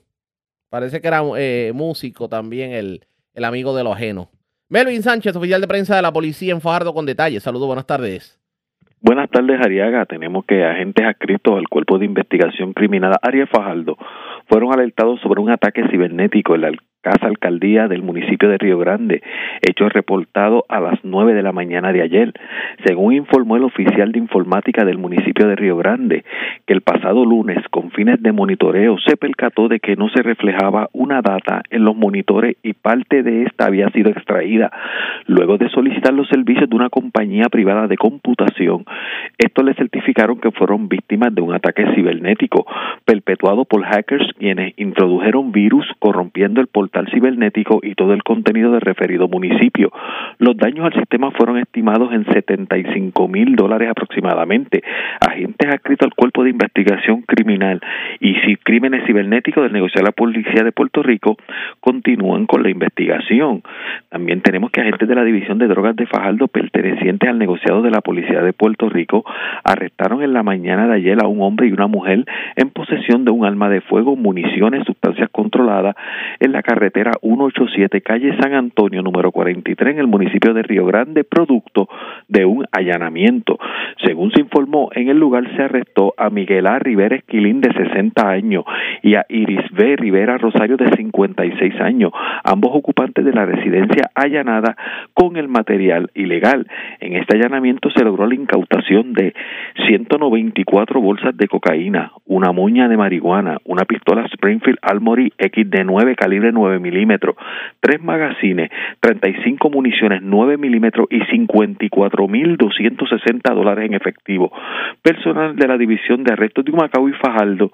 Parece que era eh, músico también el, el amigo de lo ajeno. Melvin Sánchez, oficial de prensa de la policía en Fajardo con detalles. Saludos, buenas tardes. Buenas tardes, Ariaga. Tenemos que agentes adscritos al Cuerpo de Investigación Criminal Ariel Fajardo fueron alertados sobre un ataque cibernético en la Casa Alcaldía del municipio de Río Grande, hecho reportado a las nueve de la mañana de ayer. Según informó el oficial de informática del municipio de Río Grande, que el pasado lunes, con fines de monitoreo, se percató de que no se reflejaba una data en los monitores y parte de esta había sido extraída. Luego de solicitar los servicios de una compañía privada de computación, estos le certificaron que fueron víctimas de un ataque cibernético perpetuado por hackers quienes introdujeron virus corrompiendo el portal cibernético y todo el contenido del referido municipio. Los daños al sistema fueron estimados en 75 mil dólares aproximadamente. Agentes adscritos al Cuerpo de Investigación Criminal y Crímenes Cibernéticos del negocio de la Policía de Puerto Rico continúan con la investigación. También tenemos que agentes de la División de Drogas de Fajardo pertenecientes al negociado de la Policía de Puerto Rico arrestaron en la mañana de ayer a un hombre y una mujer en posesión de un arma de fuego, municiones, sustancias controladas en la carretera 187 calle San Antonio número 43 en el municipio de Río Grande, producto de un allanamiento. Según se informó, en el lugar se arrestó a Miguel A. Rivera Esquilín de 60 años y a Iris B. Rivera Rosario de 56 años, ambos ocupantes de la residencia allanada con el material ilegal. En este allanamiento se logró la incautación de 194 bolsas de cocaína, una muña de marihuana, una pistola Springfield Armory XD9 calibre 9 milímetros, tres magazines, 35 municiones 9 milímetros y 54.260 dólares en efectivo. Personal de la División de Arrestos de Humacao y Fajardo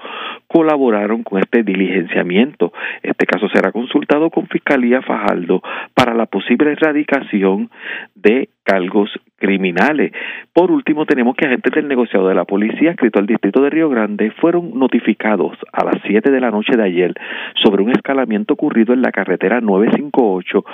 colaboraron con este diligenciamiento. Este caso será consultado con Fiscalía Fajardo para la posible erradicación de cargos criminales. Por último, tenemos que agentes del negociado de la policía escrito al distrito de Río Grande fueron notificados a las 7 de la noche de ayer sobre un escalamiento ocurrido en la carretera 958,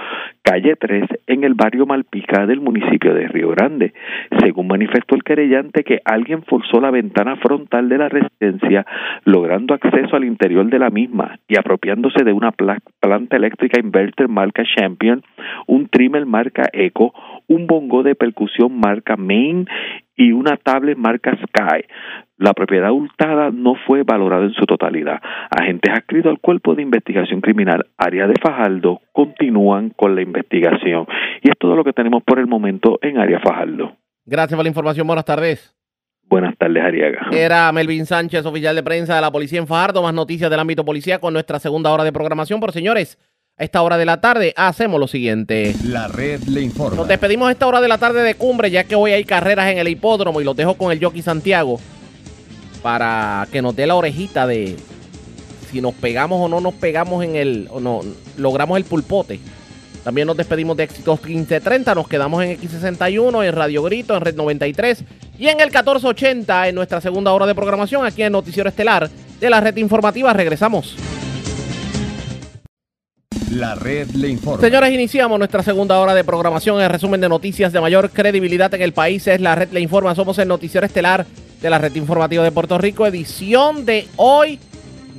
calle 3, en el barrio Malpica del municipio de Río Grande. Según manifestó el querellante que alguien forzó la ventana frontal de la residencia, logrando acceso al interior de la misma y apropiándose de una planta eléctrica inverter marca Champion, un trimmer marca Eco, un bongo de percusión marca Main y una tablet marca Sky. La propiedad hurtada no fue valorada en su totalidad. Agentes adscritos al Cuerpo de Investigación Criminal, área de Fajardo, continúan con la investigación. Y es todo lo que tenemos por el momento en área Fajardo. Gracias por la información. Buenas tardes. Buenas tardes, Ariaga. Era Melvin Sánchez, oficial de prensa de la Policía en Fajardo. Más noticias del ámbito policía con nuestra segunda hora de programación. Por señores, a esta hora de la tarde hacemos lo siguiente. La red le informa. Nos despedimos a esta hora de la tarde de cumbre, ya que hoy hay carreras en el hipódromo y los dejo con el Jockey Santiago para que nos dé la orejita de si nos pegamos o no nos pegamos en el, o no, logramos el pulpote. También nos despedimos de Éxitos 1530, nos quedamos en X61, en Radio Grito, en Red 93 y en el 1480 en nuestra segunda hora de programación aquí en Noticiero Estelar de la red informativa. Regresamos. La red le informa. Señores, iniciamos nuestra segunda hora de programación. El resumen de noticias de mayor credibilidad en el país es La red le informa. Somos el Noticiero Estelar de la red informativa de Puerto Rico, edición de hoy,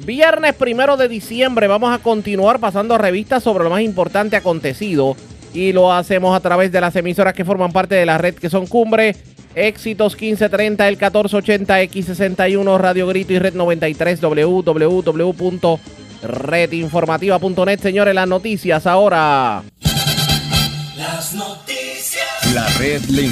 viernes primero de diciembre. Vamos a continuar pasando revistas sobre lo más importante acontecido y lo hacemos a través de las emisoras que forman parte de la red que son Cumbre, Éxitos 1530, el 1480, X61, Radio Grito y Red 93, www.redinformativa.net. Señores, las noticias ahora. Las noticias.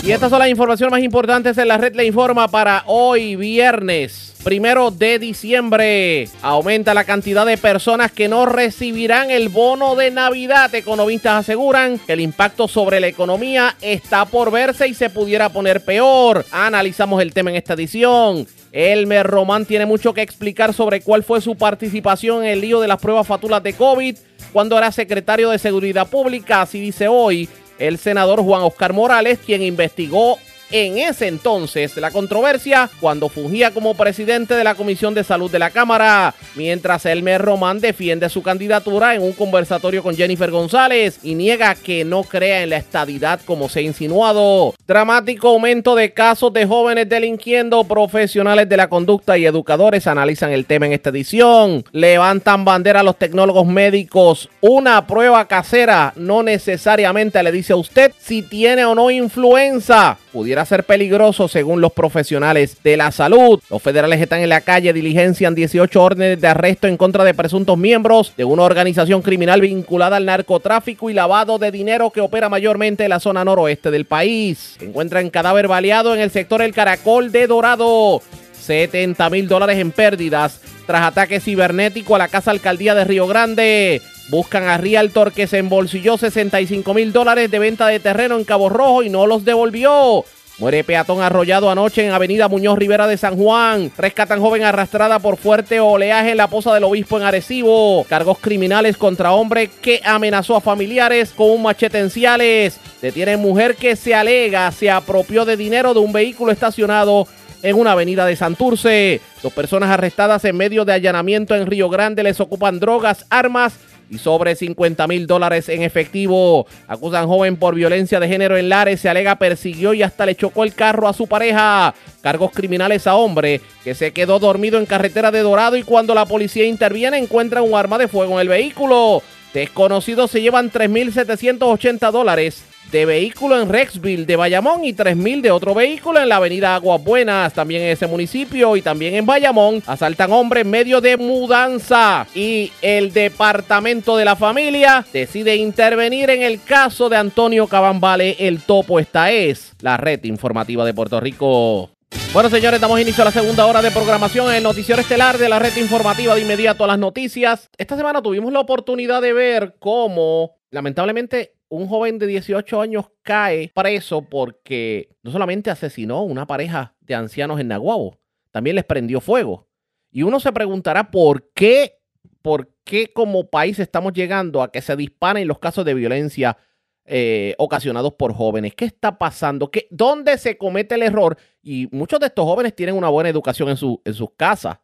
Y estas son las informaciones más importantes en la red le informa para hoy viernes. Primero de diciembre aumenta la cantidad de personas que no recibirán el bono de Navidad. Economistas aseguran que el impacto sobre la economía está por verse y se pudiera poner peor. Analizamos el tema en esta edición. Elmer Román tiene mucho que explicar sobre cuál fue su participación en el lío de las pruebas fatulas de COVID cuando era secretario de Seguridad Pública. Así dice hoy el senador Juan Oscar Morales, quien investigó en ese entonces la controversia cuando fungía como presidente de la Comisión de Salud de la Cámara, mientras Elmer Román defiende su candidatura en un conversatorio con Jennifer González y niega que no crea en la estadidad como se ha insinuado. Dramático aumento de casos de jóvenes delinquiendo, profesionales de la conducta y educadores analizan el tema en esta edición. Levantan bandera a los tecnólogos médicos. Una prueba casera no necesariamente le dice a usted si tiene o no influenza. Pudiera ser peligroso según los profesionales de la salud. Los federales están en la calle, diligencian 18 órdenes de arresto en contra de presuntos miembros de una organización criminal vinculada al narcotráfico y lavado de dinero que opera mayormente en la zona noroeste del país. Se encuentra en cadáver baleado en el sector El Caracol de Dorado. 70 mil dólares en pérdidas tras ataque cibernético a la casa alcaldía de Río Grande. Buscan a Realtor que se embolsilló 65 mil dólares de venta de terreno en Cabo Rojo y no los devolvió. Muere peatón arrollado anoche en Avenida Muñoz Rivera de San Juan. Rescatan joven arrastrada por fuerte oleaje en la poza del obispo en Arecibo. Cargos criminales contra hombre que amenazó a familiares con un machete en Ciales. Detienen mujer que se alega se apropió de dinero de un vehículo estacionado en una avenida de Santurce. Dos personas arrestadas en medio de allanamiento en Río Grande les ocupan drogas, armas y sobre 50 mil dólares en efectivo. Acusan joven por violencia de género en Lares. Se alega persiguió y hasta le chocó el carro a su pareja. Cargos criminales a hombre que se quedó dormido en carretera de Dorado y cuando la policía interviene encuentra un arma de fuego en el vehículo. Desconocidos se llevan 3.780 dólares de vehículo en Rexville de Bayamón y 3.000 de otro vehículo en la avenida Aguas Buenas, también en ese municipio y también en Bayamón. Asaltan hombre en medio de mudanza y el departamento de la familia decide intervenir en el caso de Antonio Cabambale. El topo esta es la red informativa de Puerto Rico. Bueno, señores, damos inicio a la segunda hora de programación en el noticiero estelar de la red informativa de inmediato a las noticias. Esta semana tuvimos la oportunidad de ver cómo, lamentablemente, un joven de 18 años cae preso porque no solamente asesinó una pareja de ancianos en Naguabo, también les prendió fuego. Y uno se preguntará por qué, por qué como país estamos llegando a que se disparen los casos de violencia eh, ocasionados por jóvenes. ¿Qué está pasando? ¿Qué, ¿Dónde se comete el error? Y muchos de estos jóvenes tienen una buena educación en, su, en sus casas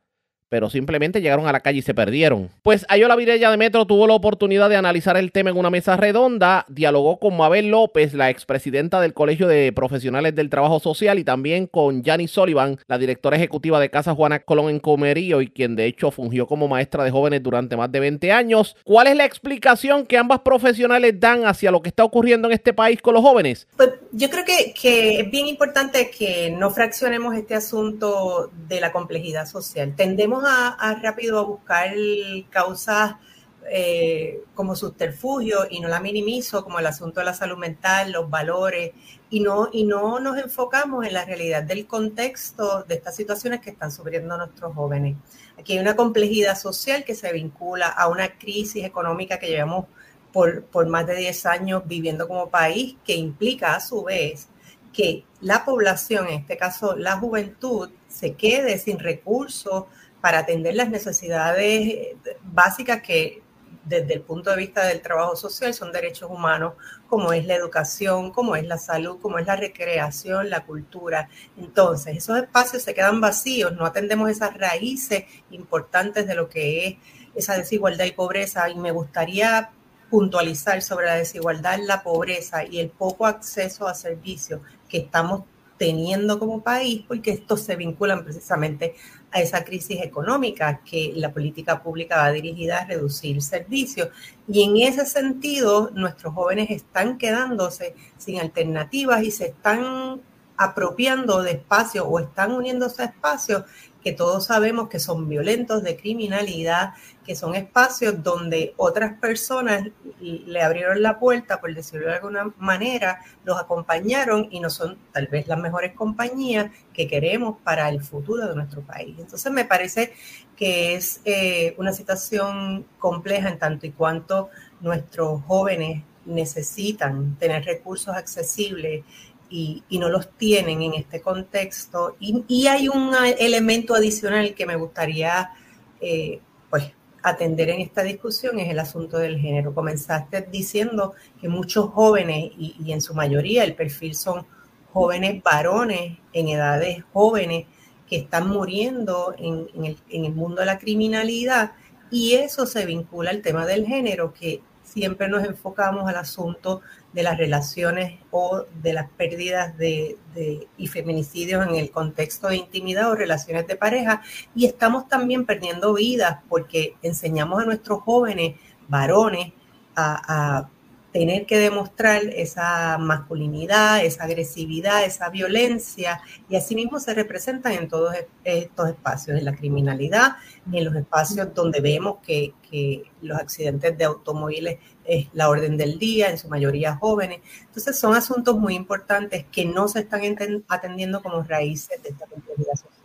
pero simplemente llegaron a la calle y se perdieron. Pues Ayola Virella de Metro tuvo la oportunidad de analizar el tema en una mesa redonda, dialogó con Mabel López, la expresidenta del Colegio de Profesionales del Trabajo Social, y también con Janice Sullivan, la directora ejecutiva de Casa Juana Colón en Comerío, y quien de hecho fungió como maestra de jóvenes durante más de 20 años. ¿Cuál es la explicación que ambas profesionales dan hacia lo que está ocurriendo en este país con los jóvenes? Pues yo creo que, que es bien importante que no fraccionemos este asunto de la complejidad social. Tendemos a, rápido a buscar causas eh, como subterfugio y no la minimizo como el asunto de la salud mental, los valores y no, y no nos enfocamos en la realidad del contexto de estas situaciones que están sufriendo nuestros jóvenes. Aquí hay una complejidad social que se vincula a una crisis económica que llevamos por, por más de 10 años viviendo como país, que implica a su vez que la población, en este caso la juventud, se quede sin recursos para atender las necesidades básicas que desde el punto de vista del trabajo social son derechos humanos, como es la educación, como es la salud, como es la recreación, la cultura. Entonces, esos espacios se quedan vacíos, no atendemos esas raíces importantes de lo que es esa desigualdad y pobreza. Y me gustaría puntualizar sobre la desigualdad, la pobreza y el poco acceso a servicios que estamos teniendo como país, porque estos se vinculan precisamente a esa crisis económica que la política pública va dirigida a reducir servicios. Y en ese sentido, nuestros jóvenes están quedándose sin alternativas y se están apropiando de espacios o están uniéndose a espacios que todos sabemos que son violentos, de criminalidad, que son espacios donde otras personas le abrieron la puerta, por decirlo de alguna manera, los acompañaron y no son tal vez las mejores compañías que queremos para el futuro de nuestro país. Entonces me parece que es eh, una situación compleja en tanto y cuanto nuestros jóvenes necesitan tener recursos accesibles y, no los tienen en este contexto. Y, hay un elemento adicional que me gustaría eh, pues, atender en esta discusión, es el asunto del género. Comenzaste diciendo que muchos jóvenes, y, en su mayoría el perfil son jóvenes varones en edades jóvenes, que están muriendo en, el, en el mundo de la criminalidad, y eso se vincula al tema del género, que siempre nos enfocamos al asunto de las relaciones o de las pérdidas de, y feminicidios en el contexto de intimidad o relaciones de pareja. Y estamos también perdiendo vidas porque enseñamos a nuestros jóvenes varones a tener que demostrar esa masculinidad, esa agresividad, esa violencia, y asimismo se representan en todos estos espacios, en la criminalidad, en los espacios donde vemos que, los accidentes de automóviles es la orden del día, en su mayoría jóvenes. Entonces son asuntos muy importantes que no se están atendiendo como raíces de esta complejidad social.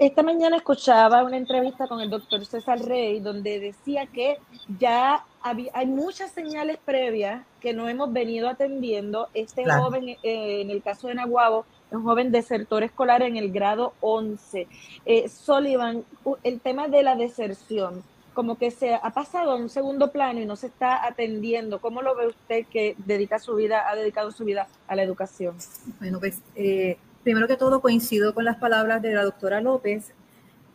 Esta mañana escuchaba una entrevista con el doctor César Rey donde decía que ya hay muchas señales previas que no hemos venido atendiendo. Este joven, eh, en el caso de Naguabo, un joven desertor escolar en el grado 11. Eh, Sullivan, el tema de la deserción, como que se ha pasado a un segundo plano y no se está atendiendo. ¿Cómo lo ve usted que dedica su vida, ha dedicado su vida a la educación? Bueno, pues eh, primero que todo coincido con las palabras de la doctora López.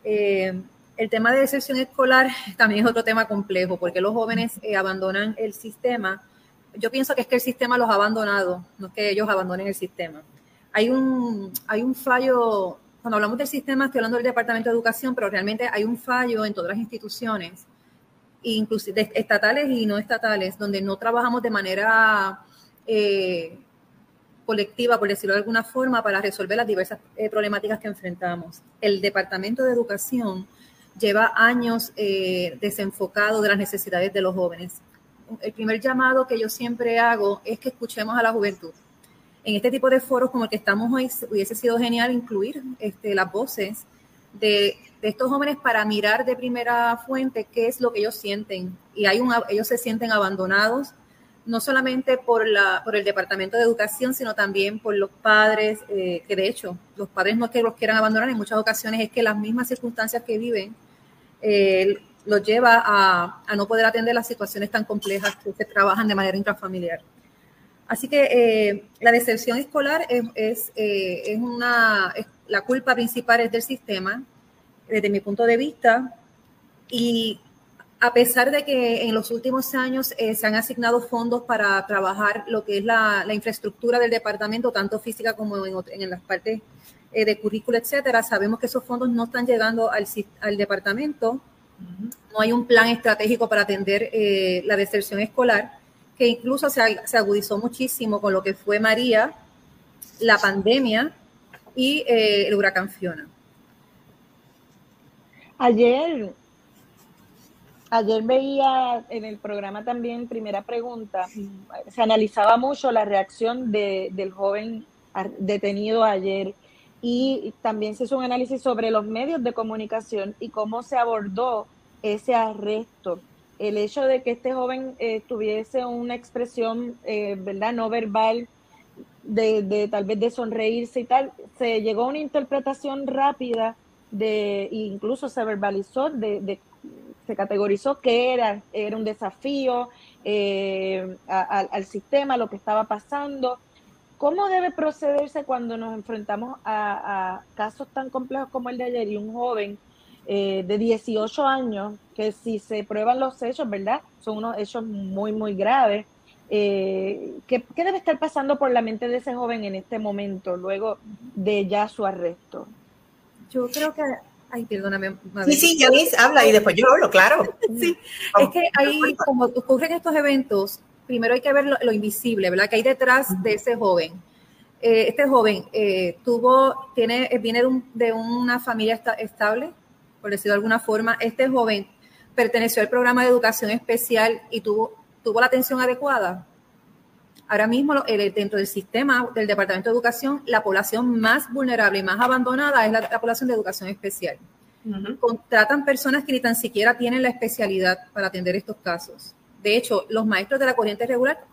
Eh, el tema de deserción escolar también es otro tema complejo, porque los jóvenes eh, abandonan el sistema. Yo pienso que es que el sistema los ha abandonado, no es que ellos abandonen el sistema. Hay un, hay un fallo cuando hablamos del sistema, estoy hablando del Departamento de Educación, pero realmente hay un fallo en todas las instituciones, inclusive estatales y no estatales, donde no trabajamos de manera eh, colectiva, por decirlo de alguna forma, para resolver las diversas eh, problemáticas que enfrentamos. El Departamento de Educación lleva años eh, desenfocado de las necesidades de los jóvenes. El primer llamado que yo siempre hago es que escuchemos a la juventud en este tipo de foros como el que estamos hoy, hubiese sido genial incluir este, las voces de, estos jóvenes para mirar de primera fuente qué es lo que ellos sienten. Y hay un, ellos se sienten abandonados, no solamente por, la, por el Departamento de Educación, sino también por los padres, eh, que de hecho los padres no es que los quieran abandonar, en muchas ocasiones es que las mismas circunstancias que viven eh, los lleva a, a no poder atender las situaciones tan complejas que se trabajan de manera intrafamiliar. Así que eh, la deserción escolar es, eh, es, una, la culpa principal es del sistema, desde mi punto de vista, y a pesar de que en los últimos años eh, se han asignado fondos para trabajar lo que es la, infraestructura del departamento, tanto física como en, en las partes de currícula, etcétera, sabemos que esos fondos no están llegando al, al departamento. No hay un plan estratégico para atender la deserción escolar que incluso se, agudizó muchísimo con lo que fue María, la pandemia y eh, el huracán Fiona. Ayer, ayer veía en el programa también, primera pregunta, se analizaba mucho la reacción del joven detenido ayer y también se hizo un análisis sobre los medios de comunicación y cómo se abordó ese arresto el hecho de que este joven eh, tuviese una expresión, eh, ¿verdad?, no verbal, de, tal vez de sonreírse y tal, se llegó a una interpretación rápida de, incluso se verbalizó, de, se categorizó que era, era un desafío eh, al sistema, lo que estaba pasando. ¿Cómo debe procederse cuando nos enfrentamos a, casos tan complejos como el de ayer y un joven eh, de 18 años, que si se prueban los hechos, ¿verdad? Son unos hechos muy, muy graves. Eh, ¿qué, debe estar pasando por la mente de ese joven en este momento, luego de ya su arresto? Yo creo que Ay, perdóname. Sí, sí, Yanis habla y después yo hablo, claro. sí, es que ahí, como ocurren estos eventos, primero hay que ver lo, invisible, ¿verdad? Que hay detrás de ese joven. Eh, este joven tuvo, tiene, viene de, de una familia estable, por decirlo de alguna forma, este joven perteneció al programa de educación especial y tuvo, tuvo la atención adecuada. Ahora mismo, dentro del sistema del Departamento de Educación, la población más vulnerable y más abandonada es la, población de educación especial. Contratan personas que ni tan siquiera tienen la especialidad para atender estos casos. De hecho, los maestros de la corriente regular,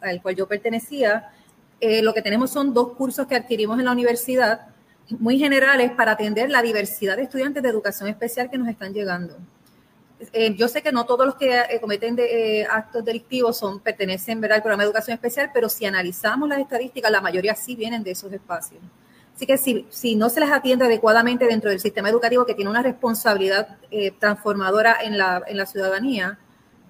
al, cual yo pertenecía, eh, lo que tenemos son dos cursos que adquirimos en la universidad muy generales para atender la diversidad de estudiantes de educación especial que nos están llegando. Eh, yo sé que no todos los que eh, cometen de, eh, actos delictivos son, pertenecen al programa de educación especial, pero si analizamos las estadísticas, la mayoría sí vienen de esos espacios. Así que si, si no se les atiende adecuadamente dentro del sistema educativo que tiene una responsabilidad transformadora en la, en la ciudadanía,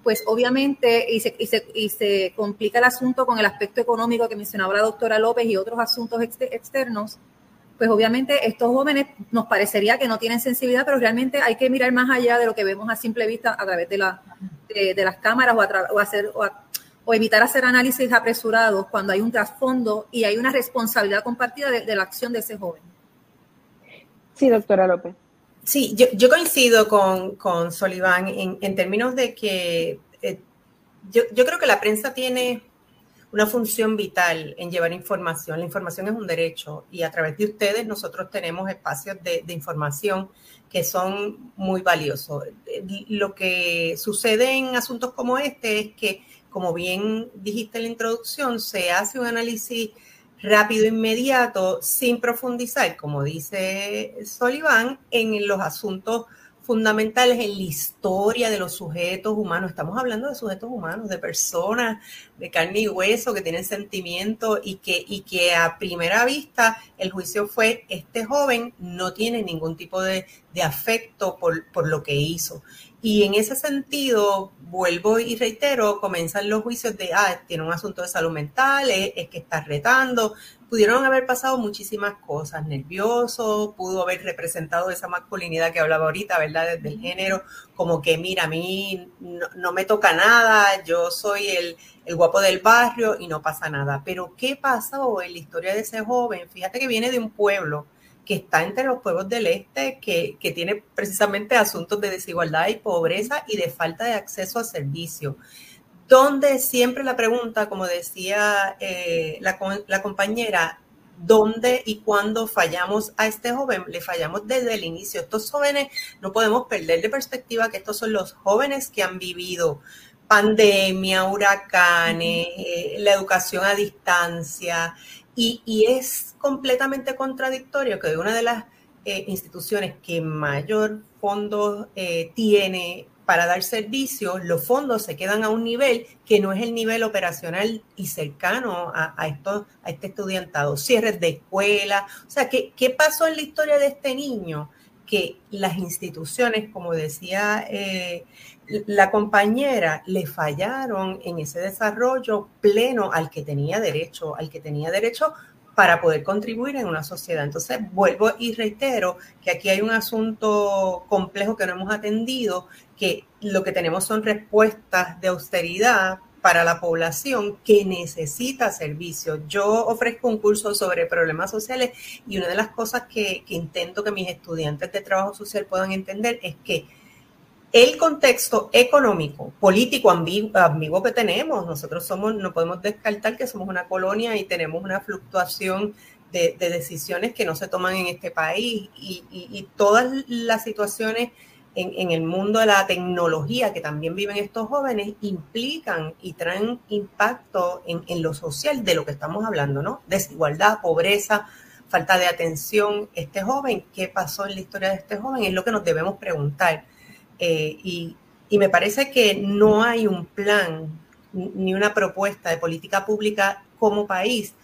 pues obviamente, y se, y, se, y se, complica el asunto con el aspecto económico que mencionaba la doctora López y otros asuntos externos, pues obviamente estos jóvenes nos parecería que no tienen sensibilidad, pero realmente hay que mirar más allá de lo que vemos a simple vista a través de, la, de, las cámaras o, hacer, o, evitar hacer análisis apresurados cuando hay un trasfondo y hay una responsabilidad compartida de, la acción de ese joven. Sí, doctora López. Sí, yo, coincido con, con Soliván en, términos de que eh, yo, yo creo que la prensa tiene una función vital en llevar información. La información es un derecho y a través de ustedes nosotros tenemos espacios de, información que son muy valiosos. Lo que sucede en asuntos como este es que, como bien dijiste en la introducción, se hace un análisis rápido, inmediato, sin profundizar, como dice Sullivan, en los asuntos fundamentales en la historia de los sujetos humanos. Estamos hablando de sujetos humanos, de personas de carne y hueso que tienen sentimientos y que, y que a primera vista el juicio fue, este joven no tiene ningún tipo de, de afecto por, por lo que hizo. Y en ese sentido, vuelvo y reitero, comienzan los juicios de, ah, tiene un asunto de salud mental, es, es, que está retando. Pudieron haber pasado muchísimas cosas, nervioso, pudo haber representado esa masculinidad que hablaba ahorita, ¿verdad? Desde el género, como que, mira, a mí no, no me toca nada, yo soy el, el, guapo del barrio y no pasa nada. Pero, ¿qué pasó en la historia de ese joven? Fíjate que viene de un pueblo que está entre los pueblos del este, que, que, tiene precisamente asuntos de desigualdad y pobreza y de falta de acceso a servicios. Donde siempre la pregunta, como decía eh, la, la compañera, ¿dónde y cuándo fallamos a este joven? Le fallamos desde el inicio. Estos jóvenes no podemos perder de perspectiva que estos son los jóvenes que han vivido pandemia, huracanes, eh, la educación a distancia, y, es completamente contradictorio que una de las eh, instituciones que mayor fondos eh, tiene para dar servicios, los fondos se quedan a un nivel que no es el nivel operacional y cercano a, a, esto, a este estudiantado. Cierres de escuela. O sea, ¿qué, ¿qué pasó en la historia de este niño? Que las instituciones, como decía eh, la compañera le fallaron en ese desarrollo pleno al que tenía derecho, al que tenía derecho para poder contribuir en una sociedad. Entonces, vuelvo y reitero que aquí hay un asunto complejo que no hemos atendido, que lo que tenemos son respuestas de austeridad para la población que necesita servicios. Yo ofrezco un curso sobre problemas sociales y una de las cosas que, que intento que mis estudiantes de trabajo social puedan entender es que el contexto económico, político ambiguo, que tenemos. Nosotros somos, no podemos descartar que somos una colonia y tenemos una fluctuación de, de decisiones que no se toman en este país y, todas las situaciones en, en, el mundo de la tecnología que también viven estos jóvenes implican y traen impacto en, en lo social de lo que estamos hablando, ¿no? Desigualdad, pobreza, falta de atención. Este joven, ¿qué pasó en la historia de este joven? Es lo que nos debemos preguntar eh, y, me parece que no hay un plan ni una propuesta de política pública como país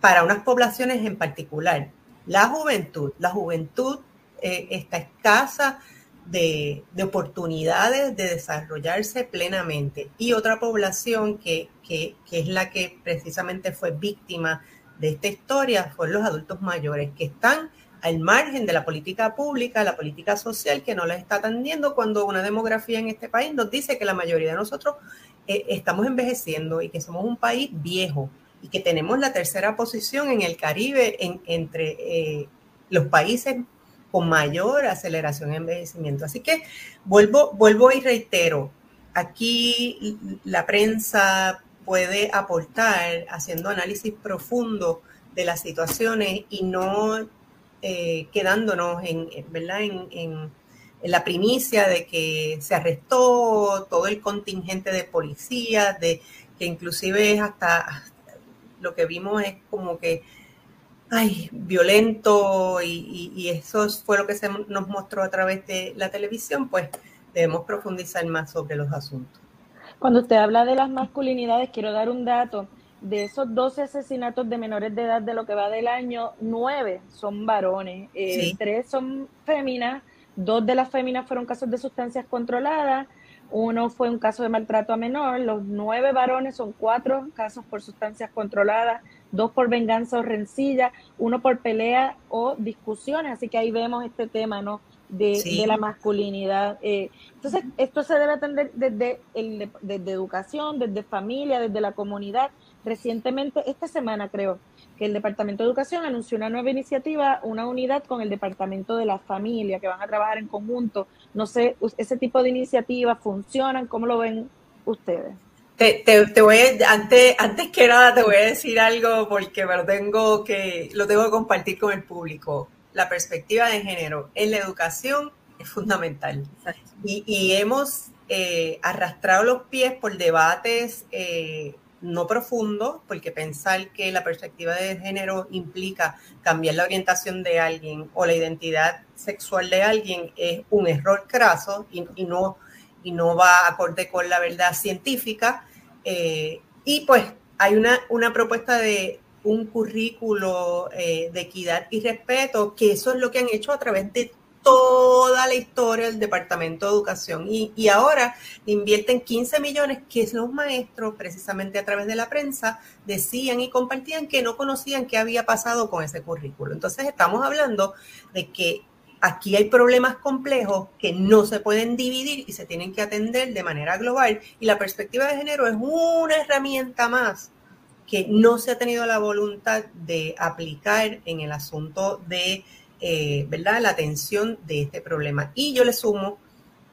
para unas poblaciones en particular. La juventud, la juventud eh, está escasa de, de, oportunidades de desarrollarse plenamente. Y otra población que, que, que es la que precisamente fue víctima de esta historia fueron los adultos mayores, que están al margen de la política pública, la política social que no les está atendiendo cuando una demografía en este país nos dice que la mayoría de nosotros eh, estamos envejeciendo y que somos un país viejo y que tenemos la tercera posición en el Caribe en, entre eh, los países con mayor aceleración en envejecimiento. Así que vuelvo, vuelvo y reitero, aquí la prensa puede aportar haciendo análisis profundo de las situaciones y no eh, quedándonos en, ¿verdad? En, en, en, la primicia de que se arrestó todo el contingente de policías, de que inclusive hasta, hasta lo que vimos es como que ay, violento y, y, y, eso fue lo que se nos mostró a través de la televisión, pues debemos profundizar más sobre los asuntos. Cuando usted habla de las masculinidades, quiero dar un dato de esos 12 asesinatos de menores de edad de lo que va del año, 9 son varones, eh, sí. 3 son féminas, dos de las féminas fueron casos de sustancias controladas, uno fue un caso de maltrato a menor, los 9 varones son 4 casos por sustancias controladas, dos por venganza o rencilla, uno por pelea o discusiones, así que ahí vemos este tema, ¿no? De, sí. de la masculinidad. Eh, entonces, esto se debe atender desde, el, desde educación, desde familia, desde la comunidad, Recientemente, esta semana creo, que el Departamento de Educación anunció una nueva iniciativa, una unidad con el Departamento de la Familia, que van a trabajar en conjunto. No sé, ese tipo de iniciativas funcionan, ¿cómo lo ven ustedes? Te, te, te voy a, antes, antes que nada te voy a decir algo porque me lo tengo que, lo tengo que compartir con el público. La perspectiva de género en la educación es fundamental. Y, y, hemos eh, arrastrado los pies por debates eh, no profundo, porque pensar que la perspectiva de género implica cambiar la orientación de alguien o la identidad sexual de alguien es un error craso y, no, y no va acorde con la verdad científica. Eh, y pues hay una, una propuesta de un currículo eh, de equidad y respeto, que eso es lo que han hecho a través de toda la historia del Departamento de Educación y, y, ahora invierten 15 millones que los maestros, precisamente a través de la prensa, decían y compartían que no conocían qué había pasado con ese currículo. Entonces estamos hablando de que aquí hay problemas complejos que no se pueden dividir y se tienen que atender de manera global y la perspectiva de género es una herramienta más que no se ha tenido la voluntad de aplicar en el asunto de eh, ¿verdad? la atención de este problema. Y yo le sumo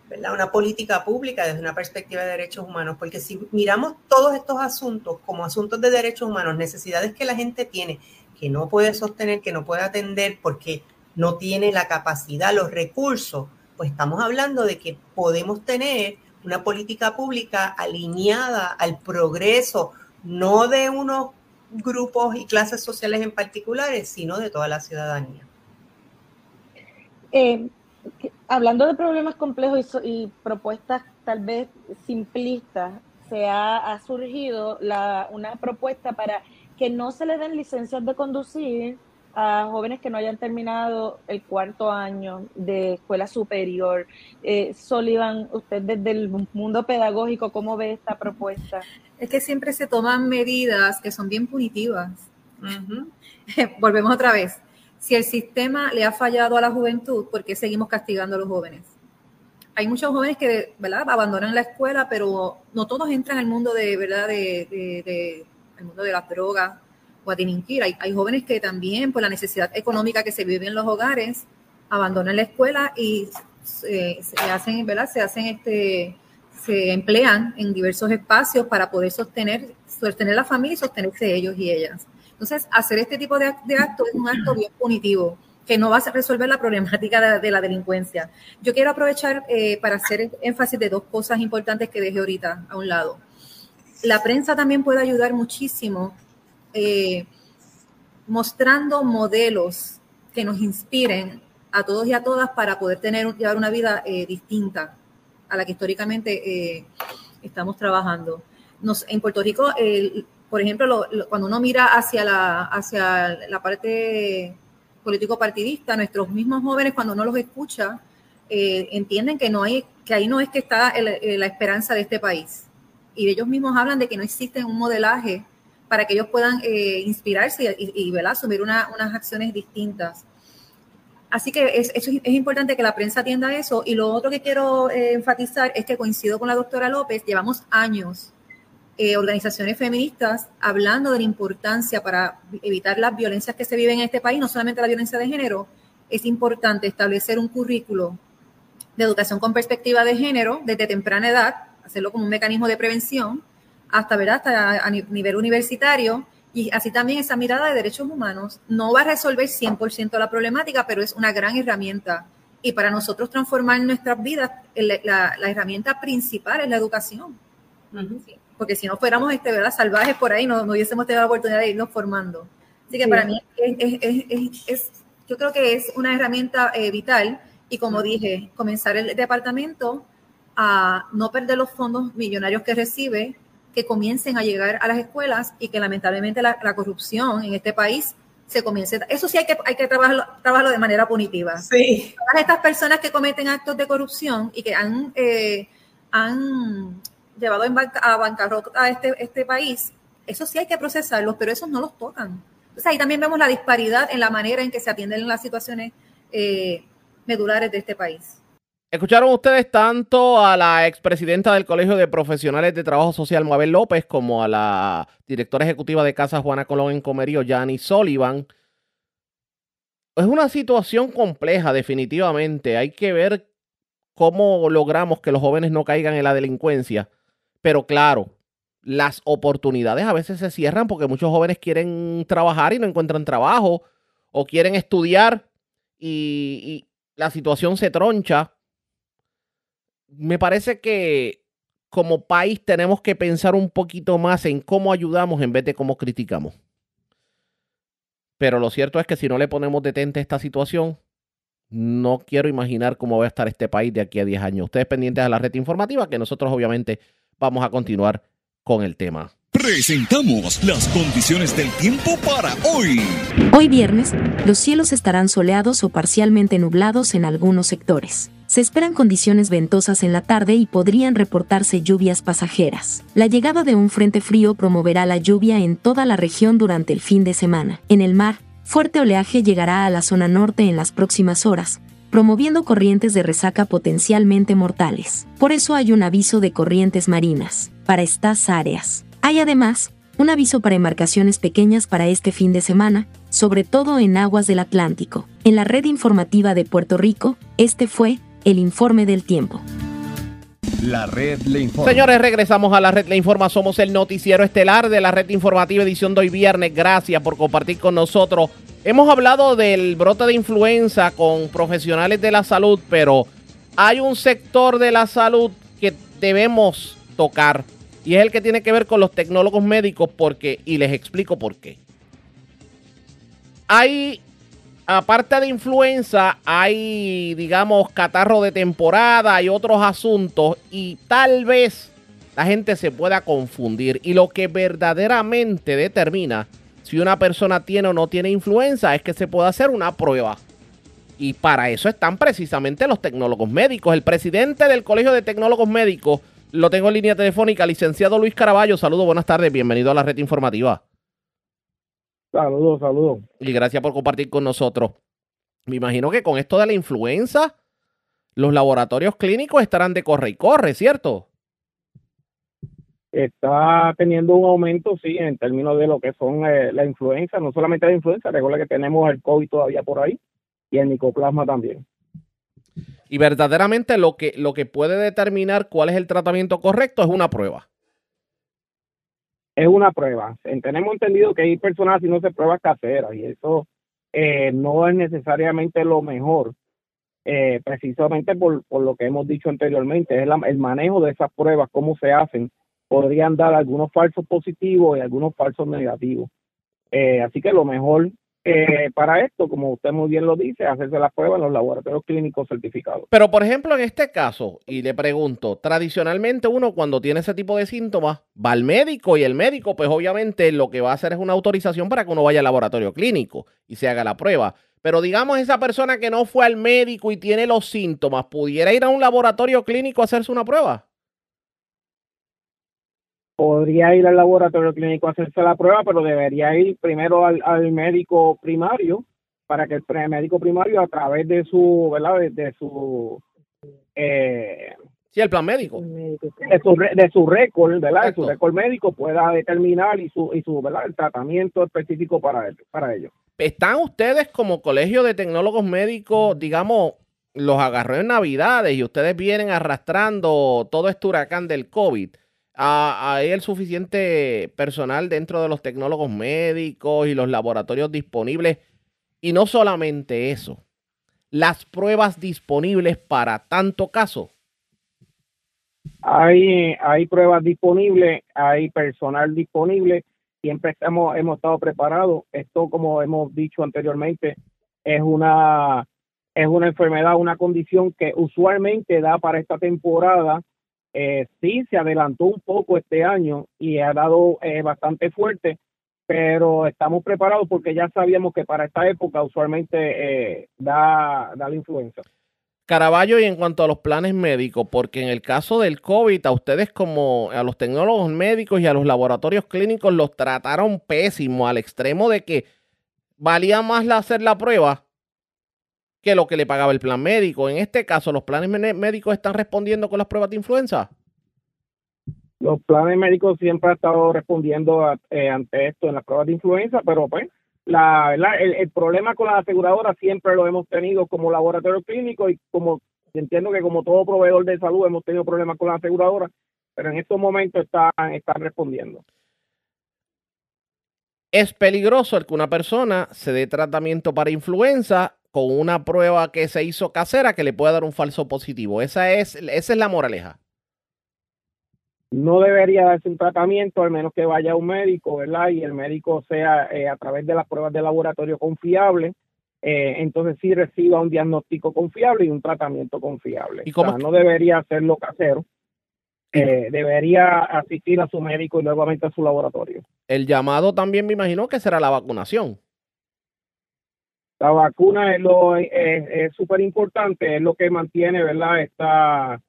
¿verdad? una política pública desde una perspectiva de derechos humanos, porque si miramos todos estos asuntos como asuntos de derechos humanos, necesidades que la gente tiene, que no puede sostener, que no puede atender porque no tiene la capacidad, los recursos, pues estamos hablando de que podemos tener una política pública alineada al progreso, no de unos grupos y clases sociales en particulares, sino de toda la ciudadanía. Eh, hablando de problemas complejos y, y, propuestas tal vez simplistas, se ha, ha surgido la, una propuesta para que no se le den licencias de conducir a jóvenes que no hayan terminado el cuarto año de escuela superior. Eh, Sullivan, usted desde el mundo pedagógico, ¿cómo ve esta propuesta? Es que siempre se toman medidas que son bien punitivas. Uh -huh. Volvemos otra vez si el sistema le ha fallado a la juventud, ¿por qué seguimos castigando a los jóvenes? Hay muchos jóvenes que ¿verdad? abandonan la escuela, pero no todos entran al mundo de verdad de, mundo de las drogas o a delinquir. Hay, jóvenes que también por la necesidad económica que se vive en los hogares abandonan la escuela y se, se hacen, ¿verdad? Se hacen este se emplean en diversos espacios para poder sostener, sostener la familia y sostenerse ellos y ellas. Entonces, hacer este tipo de, de actos es un acto bien punitivo que no va a resolver la problemática de, la delincuencia. Yo quiero aprovechar eh, para hacer énfasis de dos cosas importantes que dejé ahorita a un lado. La prensa también puede ayudar muchísimo eh, mostrando modelos que nos inspiren a todos y a todas para poder tener llevar una vida eh, distinta a la que históricamente estamos trabajando. Nos, en Puerto Rico, eh, por ejemplo, lo, lo, cuando uno mira hacia la, hacia la parte político-partidista, nuestros mismos jóvenes, cuando uno los escucha, eh, entienden que no hay, que ahí no es que está el, el, la esperanza de este país. Y ellos mismos hablan de que no existe un modelaje para que ellos puedan eh, inspirarse y, y, y asumir una, unas acciones distintas. Así que es, es, es, importante que la prensa atienda eso. Y lo otro que quiero eh, enfatizar es que coincido con la doctora López, llevamos años eh, organizaciones feministas hablando de la importancia para evitar las violencias que se viven en este país, no solamente la violencia de género, es importante establecer un currículo de educación con perspectiva de género desde temprana edad, hacerlo como un mecanismo de prevención, hasta, ¿verdad? hasta a nivel universitario, y así también esa mirada de derechos humanos no va a resolver 100% la problemática, pero es una gran herramienta. Y para nosotros transformar nuestras vidas, la, la herramienta principal es la educación. Uh -huh. sí, porque si no fuéramos este, ¿verdad? salvajes por ahí, no, no hubiésemos tenido la oportunidad de irnos formando. Así que sí. para mí es, es, es, es, yo creo que es una herramienta eh, vital y como dije, comenzar el departamento a no perder los fondos millonarios que recibe, que comiencen a llegar a las escuelas y que lamentablemente la, la corrupción en este país se comience. Eso sí hay que, hay que trabajarlo, trabajarlo de manera punitiva. Sí. Todas estas personas que cometen actos de corrupción y que han, eh, han llevado a bancarrota a este, este país, eso sí hay que procesarlos, pero esos no los tocan. Entonces ahí también vemos la disparidad en la manera en que se atienden las situaciones eh, medulares de este país. Escucharon ustedes tanto a la expresidenta del Colegio de Profesionales de Trabajo Social, Mabel López, como a la directora ejecutiva de Casa Juana Colón en Comerío, Jani Sullivan. Es una situación compleja, definitivamente. Hay que ver cómo logramos que los jóvenes no caigan en la delincuencia. Pero claro, las oportunidades a veces se cierran porque muchos jóvenes quieren trabajar y no encuentran trabajo o quieren estudiar y, la situación se troncha me parece que como país tenemos que pensar un poquito más en cómo ayudamos en vez de cómo criticamos. Pero lo cierto es que si no le ponemos detente esta situación, no quiero imaginar cómo va a estar este país de aquí a 10 años. Ustedes pendientes a la red informativa, que nosotros obviamente vamos a continuar con el tema. Presentamos las condiciones del tiempo para hoy. Hoy viernes, los cielos estarán soleados o parcialmente nublados en algunos sectores. Se esperan condiciones ventosas en la tarde y podrían reportarse lluvias pasajeras. La llegada de un frente frío promoverá la lluvia en toda la región durante el fin de semana. En el mar, fuerte oleaje llegará a la zona norte en las próximas horas, promoviendo corrientes de resaca potencialmente mortales. Por eso hay un aviso de corrientes marinas para estas áreas. Hay además un aviso para embarcaciones pequeñas para este fin de semana, sobre todo en aguas del Atlántico. En la red informativa de Puerto Rico, este fue el informe del tiempo. La red le informa. Señores, regresamos a la red Le Informa. Somos el noticiero estelar de la red informativa edición de hoy viernes. Gracias por compartir con nosotros. Hemos hablado del brote de influenza con profesionales de la salud, pero hay un sector de la salud que debemos tocar y es el que tiene que ver con los tecnólogos médicos porque, y les explico por qué. Hay, aparte de influenza, hay, digamos, catarro de temporada, hay otros asuntos y tal vez la gente se pueda confundir. Y lo que verdaderamente determina si una persona tiene o no tiene influenza es que se puede hacer una prueba. Y para eso están precisamente los tecnólogos médicos. El presidente del Colegio de Tecnólogos Médicos, lo tengo en línea telefónica, licenciado Luis Caraballo. Saludos, buenas tardes, bienvenido a la red informativa. Saludos, saludos. Y gracias por compartir con nosotros. Me imagino que con esto de la influenza, los laboratorios clínicos estarán de corre y corre, ¿cierto? Está teniendo un aumento, sí, en términos de lo que son eh, la influenza, no solamente la influenza, recuerda que tenemos el COVID todavía por ahí y el micoplasma también. Y verdaderamente lo que, lo que puede determinar cuál es el tratamiento correcto es una prueba. Es una prueba. Tenemos entendido que hay personas haciéndose pruebas caseras y eso eh, no es necesariamente lo mejor, eh, precisamente por, por, lo que hemos dicho anteriormente, es la, el manejo de esas pruebas, cómo se hacen, podrían dar algunos falsos positivos y algunos falsos negativos. Eh, así que lo mejor eh, para esto, como usted muy bien lo dice, hacerse la prueba en los laboratorios clínicos certificados. Pero, por ejemplo, en este caso, y le pregunto, tradicionalmente uno cuando tiene ese tipo de síntomas va al médico y el médico, pues obviamente lo que va a hacer es una autorización para que uno vaya al laboratorio clínico y se haga la prueba. Pero digamos, esa persona que no fue al médico y tiene los síntomas, ¿pudiera ir a un laboratorio clínico a hacerse una prueba? Podría ir al laboratorio clínico a hacerse la prueba, pero debería ir primero al, al médico primario para que el médico primario a través de su, ¿verdad? De, de su... Eh, sí, el plan médico. De su, de su récord, ¿verdad? De su récord médico pueda determinar y su, y su ¿verdad? El tratamiento específico para, él, para ellos. ¿Están ustedes como colegio de tecnólogos médicos, digamos, los agarró en Navidades y ustedes vienen arrastrando todo este huracán del COVID? Hay el suficiente personal dentro de los tecnólogos médicos y los laboratorios disponibles. Y no solamente eso, las pruebas disponibles para tanto caso. Hay, hay pruebas disponibles, hay personal disponible, siempre estamos, hemos estado preparados. Esto, como hemos dicho anteriormente, es una, es una enfermedad, una condición que usualmente da para esta temporada eh, sí se adelantó un poco este año y ha dado eh, bastante fuerte, pero estamos preparados porque ya sabíamos que para esta época usualmente eh, da, da la influenza. Caraballo, y en cuanto a los planes médicos, porque en el caso del COVID, a ustedes como a los tecnólogos médicos y a los laboratorios clínicos los trataron pésimo, al extremo de que valía más hacer la prueba que lo que le pagaba el plan médico. En este caso, ¿los planes médicos están respondiendo con las pruebas de influenza? Los planes médicos siempre han estado respondiendo eh, ante esto en las pruebas de influenza, pero pues la, el, problema con las aseguradoras siempre lo hemos tenido como laboratorio clínico y como entiendo que como todo proveedor de salud hemos tenido problemas con las aseguradoras, pero en estos momentos están, están respondiendo. Es peligroso el que una persona se dé tratamiento para influenza con una prueba que se hizo casera que le puede dar un falso positivo. Esa es, esa es la moraleja. no debería darse un tratamiento al menos que vaya a un médico, ¿verdad? Y el médico sea eh, a través de las pruebas de laboratorio confiable, eh, entonces sí reciba un diagnóstico confiable y un tratamiento confiable. ¿Y cómo O sea, no debería hacerlo casero, eh, debería asistir a su médico y nuevamente a su laboratorio. El llamado también me imagino que será la vacunación. La vacuna es lo es súper importante, es lo que mantiene, ¿verdad? Esta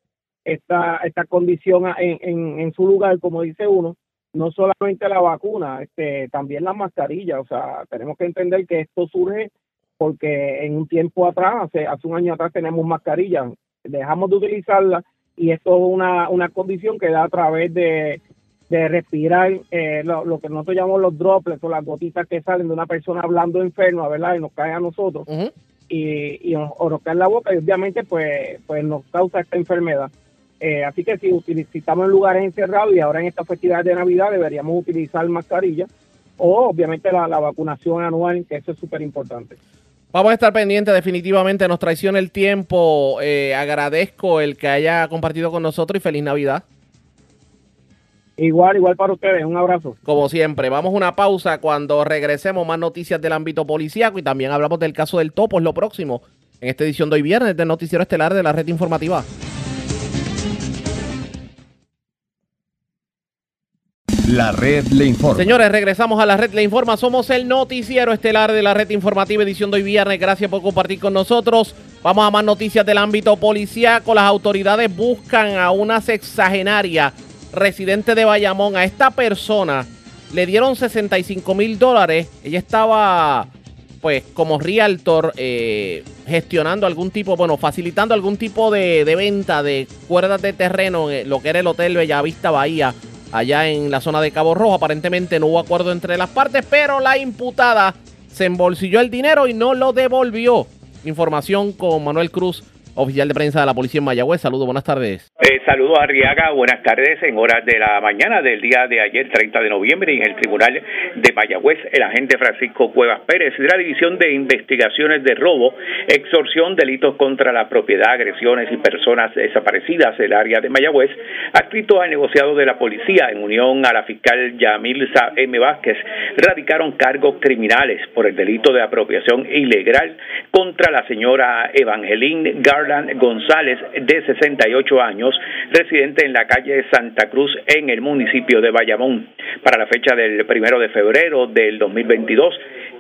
esta esta condición en, en, en su lugar, como dice uno, no solamente la vacuna, este también la mascarilla, o sea, tenemos que entender que esto surge porque en un tiempo atrás, hace, hace un año atrás tenemos mascarillas, dejamos de utilizarla y esto es una, una condición que da a través de, de respirar eh, lo, lo que nosotros llamamos los droplets o las gotitas que salen de una persona hablando enferma, ¿verdad? Y nos cae a nosotros y, y nos- o nos cae en la boca y obviamente pues, pues nos causa esta enfermedad. Eh, así que si, si estamos en lugares encerrados y ahora en estas festividades de Navidad deberíamos utilizar mascarilla o obviamente la, la vacunación anual, que eso es súper importante. Vamos a estar pendientes, definitivamente nos traiciona el tiempo. Eh, agradezco el que haya compartido con nosotros y feliz Navidad. Igual, igual para ustedes, un abrazo. Como siempre, vamos a una pausa. Cuando regresemos, más noticias del ámbito policíaco y también hablamos del caso del topo, es lo próximo en esta edición de hoy viernes del Noticiero Estelar de la Red Informativa. La red le informa. Señores, regresamos a la red Le Informa. Somos el noticiero estelar de la red informativa edición de hoy viernes. Gracias por compartir con nosotros. Vamos a más noticias del ámbito policíaco. Las autoridades buscan a una sexagenaria residente de Bayamón. A esta persona le dieron 65 mil dólares. Ella estaba, pues, como realtor, eh, gestionando algún tipo, bueno, facilitando algún tipo de, de venta de cuerdas de terreno en lo que era el Hotel Bellavista Bahía allá en la zona de Cabo Rojo. Aparentemente no hubo acuerdo entre las partes, pero la imputada se embolsilló el dinero y no lo devolvió. Información con Manuel Cruz, oficial de prensa de la policía en Mayagüez. Saludos, buenas tardes. Eh, saludos Arriaga, buenas tardes. En horas de la mañana del día de ayer, 30 de noviembre, en el Tribunal de Mayagüez, el agente Francisco Cuevas Pérez de la División de Investigaciones de Robo, Extorsión, Delitos contra la Propiedad, Agresiones y Personas Desaparecidas del área de Mayagüez, adscrito al negociado de la policía en unión a la fiscal Yamilza M. Vázquez, radicaron cargos criminales por el delito de apropiación ilegal contra la señora Evangeline Garland González, de 68 años, residente en la calle Santa Cruz, en el municipio de Bayamón. Para la fecha del primero de febrero del 2022,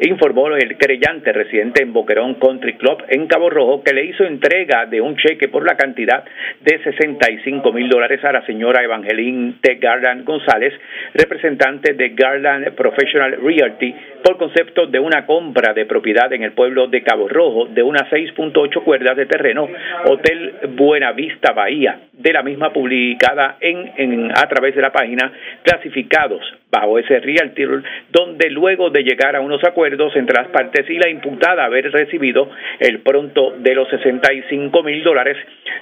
informó el creyente residente en Boquerón Country Club en Cabo Rojo que le hizo entrega de un cheque por la cantidad de 65 mil dólares a la señora Evangeline T. Garland González, representante de Garland Professional Realty, por concepto de una compra de propiedad en el pueblo de Cabo Rojo de unas 6.8 cuerdas de terreno, Hotel Buenavista Bahía, de la misma publicada en, en a través de la página clasificados bajo ese realty, donde luego de llegar a unos acuerdos entre las partes y la imputada haber recibido el pronto de los 65 mil dólares,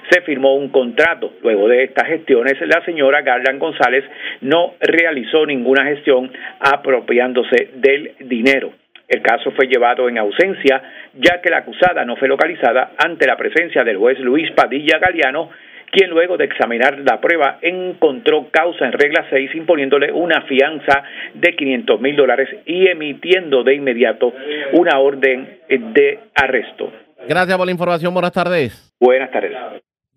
se firmó un contrato. Luego de estas gestiones, la señora Garland González no realizó ninguna gestión apropiándose del dinero. El caso fue llevado en ausencia, ya que la acusada no fue localizada ante la presencia del juez Luis Padilla Galeano, quien luego de examinar la prueba encontró causa en regla 6 imponiéndole una fianza de 500 mil dólares y emitiendo de inmediato una orden de arresto. Gracias por la información, buenas tardes. Buenas tardes.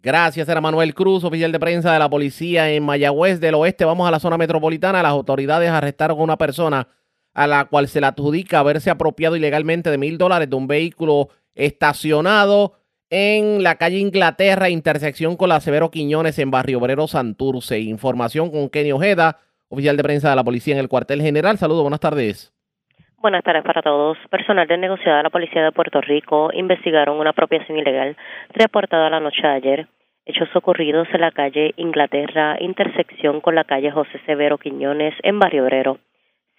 Gracias, era Manuel Cruz, oficial de prensa de la policía en Mayagüez del Oeste. Vamos a la zona metropolitana. Las autoridades arrestaron a una persona a la cual se le adjudica haberse apropiado ilegalmente de mil dólares de un vehículo estacionado en la calle Inglaterra, intersección con la Severo Quiñones en Barrio Obrero Santurce. Información con Kenny Ojeda, oficial de prensa de la policía en el cuartel general. Saludos, buenas tardes. Buenas tardes para todos. Personal del negociado de la Policía de Puerto Rico investigaron una apropiación ilegal reportada la noche de ayer. Hechos ocurridos en la calle Inglaterra, intersección con la calle José Severo Quiñones en Barrio Obrero.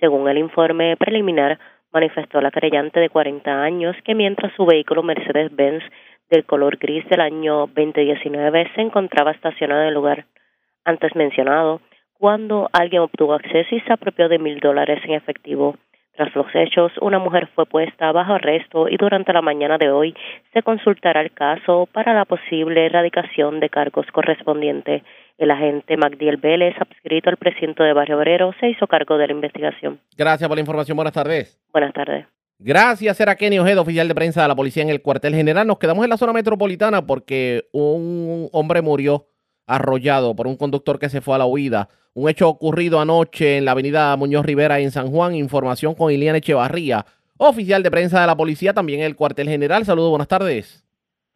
Según el informe preliminar, manifestó la creyente de 40 años que mientras su vehículo Mercedes-Benz del color gris del año 2019 se encontraba estacionado en el lugar antes mencionado, cuando alguien obtuvo acceso y se apropió de mil dólares en efectivo. Tras los hechos, una mujer fue puesta bajo arresto y durante la mañana de hoy se consultará el caso para la posible erradicación de cargos correspondientes. El agente Magdiel Vélez, adscrito al precinto de Barrio Obrero, se hizo cargo de la investigación. Gracias por la información. Buenas tardes. Buenas tardes. Gracias, era Kenny Ojeda, oficial de prensa de la policía en el cuartel general. Nos quedamos en la zona metropolitana porque un hombre murió arrollado por un conductor que se fue a la huida. Un hecho ocurrido anoche en la avenida Muñoz Rivera en San Juan. Información con Iliana Echevarría, oficial de prensa de la policía, también en el cuartel general. Saludos, buenas tardes.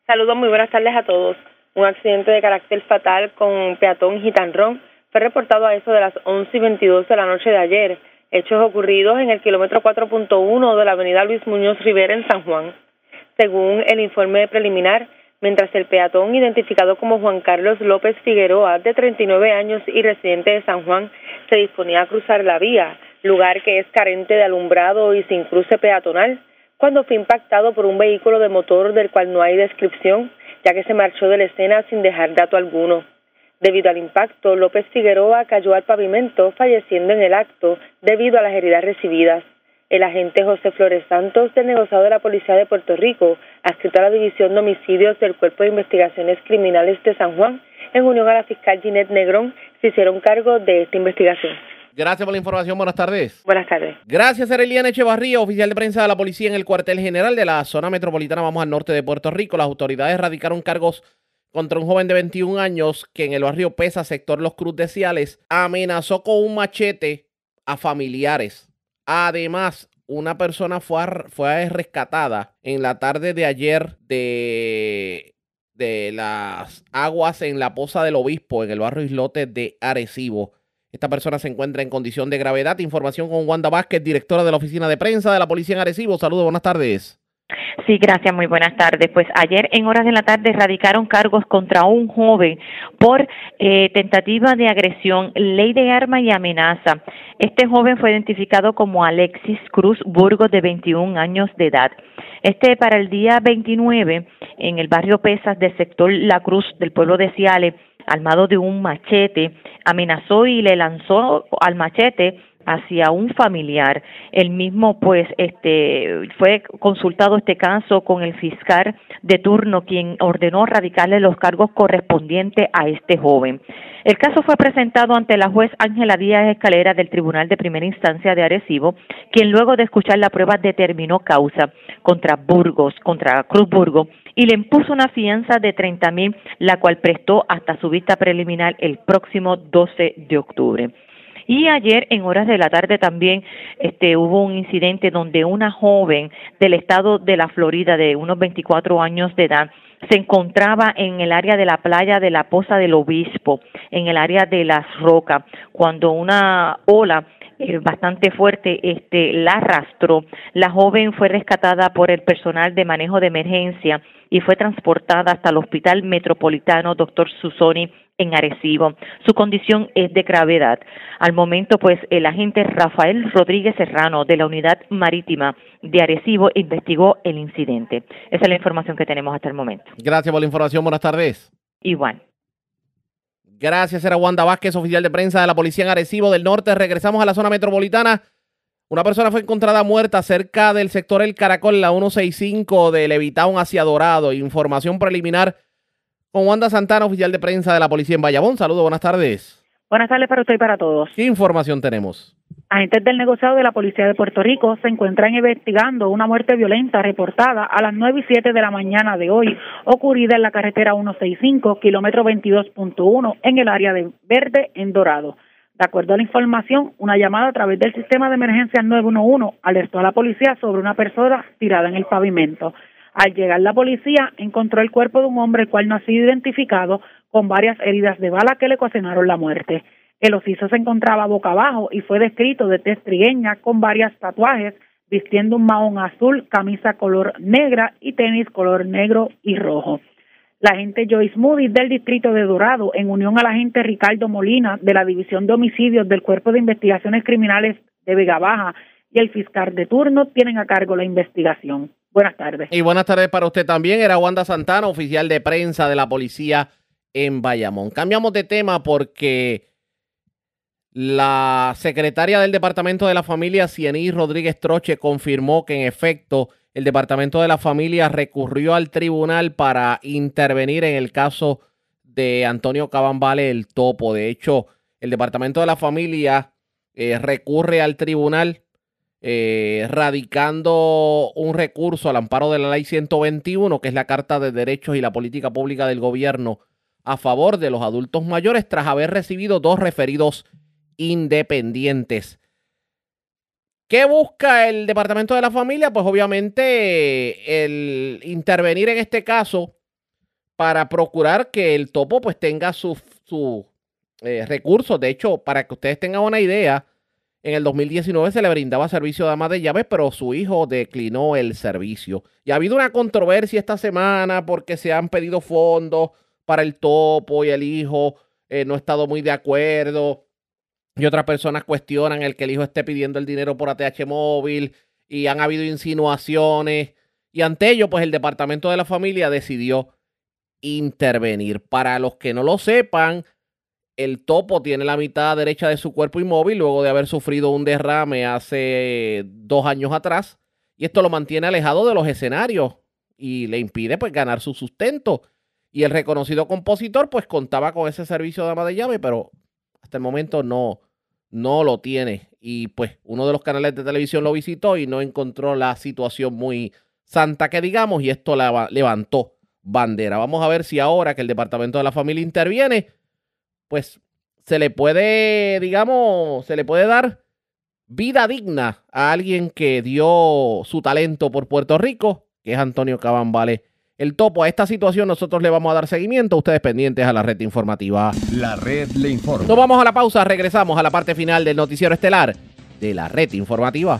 Saludos, muy buenas tardes a todos. Un accidente de carácter fatal con peatón gitanrón fue reportado a eso de las 11 y 22 de la noche de ayer. Hechos ocurridos en el kilómetro 4.1 de la avenida Luis Muñoz Rivera en San Juan. Según el informe preliminar, mientras el peatón identificado como Juan Carlos López Figueroa, de 39 años y residente de San Juan, se disponía a cruzar la vía, lugar que es carente de alumbrado y sin cruce peatonal, cuando fue impactado por un vehículo de motor del cual no hay descripción, ya que se marchó de la escena sin dejar dato alguno. Debido al impacto, López Figueroa cayó al pavimento, falleciendo en el acto debido a las heridas recibidas. El agente José Flores Santos, del negociado de la Policía de Puerto Rico, adscrito a la División de Homicidios del Cuerpo de Investigaciones Criminales de San Juan, en unión a la fiscal Ginette Negrón, se hicieron cargo de esta investigación. Gracias por la información. Buenas tardes. Buenas tardes. Gracias, Areliana Echevarría, oficial de prensa de la policía en el cuartel general de la zona metropolitana. Vamos al norte de Puerto Rico. Las autoridades radicaron cargos contra un joven de 21 años que en el barrio Pesa, sector Los Cruz de Ciales, amenazó con un machete a familiares. Además, una persona fue, fue rescatada en la tarde de ayer de, de las aguas en la Poza del Obispo, en el barrio Islote de Arecibo. Esta persona se encuentra en condición de gravedad. Información con Wanda Vázquez, directora de la oficina de prensa de la policía en Arecibo. Saludos, buenas tardes. Sí, gracias, muy buenas tardes. Pues ayer en horas de la tarde radicaron cargos contra un joven por eh, tentativa de agresión, ley de arma y amenaza. Este joven fue identificado como Alexis Cruz Burgos, de 21 años de edad. Este para el día 29, en el barrio Pesas del sector La Cruz del pueblo de Ciales, armado de un machete, amenazó y le lanzó al machete hacia un familiar. El mismo, pues, este, fue consultado este caso con el fiscal de turno, quien ordenó radicarle los cargos correspondientes a este joven. El caso fue presentado ante la juez Ángela Díaz Escalera del Tribunal de Primera Instancia de Arecibo, quien luego de escuchar la prueba determinó causa contra Burgos, contra Cruz Burgos, y le impuso una fianza de 30 mil, la cual prestó hasta su vista preliminar el próximo 12 de octubre. Y ayer en horas de la tarde también este, hubo un incidente donde una joven del estado de la Florida de unos 24 años de edad se encontraba en el área de la playa de la Poza del Obispo, en el área de las rocas, cuando una ola eh, bastante fuerte este la arrastró. La joven fue rescatada por el personal de manejo de emergencia y fue transportada hasta el Hospital Metropolitano Dr. Susoni en Arecibo. Su condición es de gravedad. Al momento, pues, el agente Rafael Rodríguez Serrano de la Unidad Marítima de Arecibo investigó el incidente. Esa es la información que tenemos hasta el momento. Gracias por la información. Buenas tardes. Igual. Gracias, era Wanda Vázquez, oficial de prensa de la Policía en Arecibo del Norte. Regresamos a la zona metropolitana. Una persona fue encontrada muerta cerca del sector El Caracol, la 165 de Levitown hacia Dorado. Información preliminar con Wanda Santana, oficial de prensa de la policía en Bayamón. Saludos, buenas tardes. Buenas tardes para usted y para todos. ¿Qué información tenemos? Agentes del negociado de la Policía de Puerto Rico se encuentran investigando una muerte violenta reportada a las 9 y 7 de la mañana de hoy, ocurrida en la carretera 165, kilómetro 22.1, en el área de Verde, en Dorado. De acuerdo a la información, una llamada a través del sistema de emergencia 911 alertó a la policía sobre una persona tirada en el pavimento. Al llegar la policía, encontró el cuerpo de un hombre el cual no ha sido identificado con varias heridas de bala que le ocasionaron la muerte. El oficio se encontraba boca abajo y fue descrito de tez trigueña con varios tatuajes, vistiendo un mahón azul, camisa color negra y tenis color negro y rojo. La agente Joyce Moody del distrito de Dorado, en unión a la agente Ricardo Molina de la División de Homicidios del Cuerpo de Investigaciones Criminales de Vega Baja y el fiscal de turno, tienen a cargo la investigación. Buenas tardes. Y buenas tardes para usted también. Era Wanda Santana, oficial de prensa de la policía en Bayamón. Cambiamos de tema porque la secretaria del Departamento de la Familia, Ciení Rodríguez Troche, confirmó que en efecto el Departamento de la Familia recurrió al tribunal para intervenir en el caso de Antonio Cabambale el topo. De hecho, el Departamento de la Familia eh, recurre al tribunal eh, radicando un recurso al amparo de la ley 121, que es la Carta de Derechos y la Política Pública del Gobierno a favor de los adultos mayores, tras haber recibido dos referidos independientes. ¿Qué busca el Departamento de la Familia? Pues obviamente el intervenir en este caso para procurar que el topo pues tenga sus su, eh, recursos. De hecho, para que ustedes tengan una idea, en el 2019 se le brindaba servicio de ama de llaves, pero su hijo declinó el servicio. Y ha habido una controversia esta semana porque se han pedido fondos para el topo y el hijo eh, no ha estado muy de acuerdo. Y otras personas cuestionan el que el hijo esté pidiendo el dinero por ATH móvil y han habido insinuaciones. Y ante ello, pues el Departamento de la Familia decidió intervenir. Para los que no lo sepan, el topo tiene la mitad derecha de su cuerpo inmóvil luego de haber sufrido un derrame hace dos años atrás. Y esto lo mantiene alejado de los escenarios y le impide pues ganar su sustento. Y el reconocido compositor pues contaba con ese servicio de ama de llave, pero hasta el momento no, no lo tiene. Y pues uno de los canales de televisión lo visitó y no encontró la situación muy santa que digamos y esto la levantó bandera. Vamos a ver si ahora que el Departamento de la Familia interviene, pues se le puede, digamos, se le puede dar vida digna a alguien que dio su talento por Puerto Rico, que es Antonio Cabambale. El topo a esta situación nosotros le vamos a dar seguimiento, ustedes pendientes a la red informativa. La red le informa. Nos vamos a la pausa, regresamos a la parte final del noticiero estelar de la red informativa.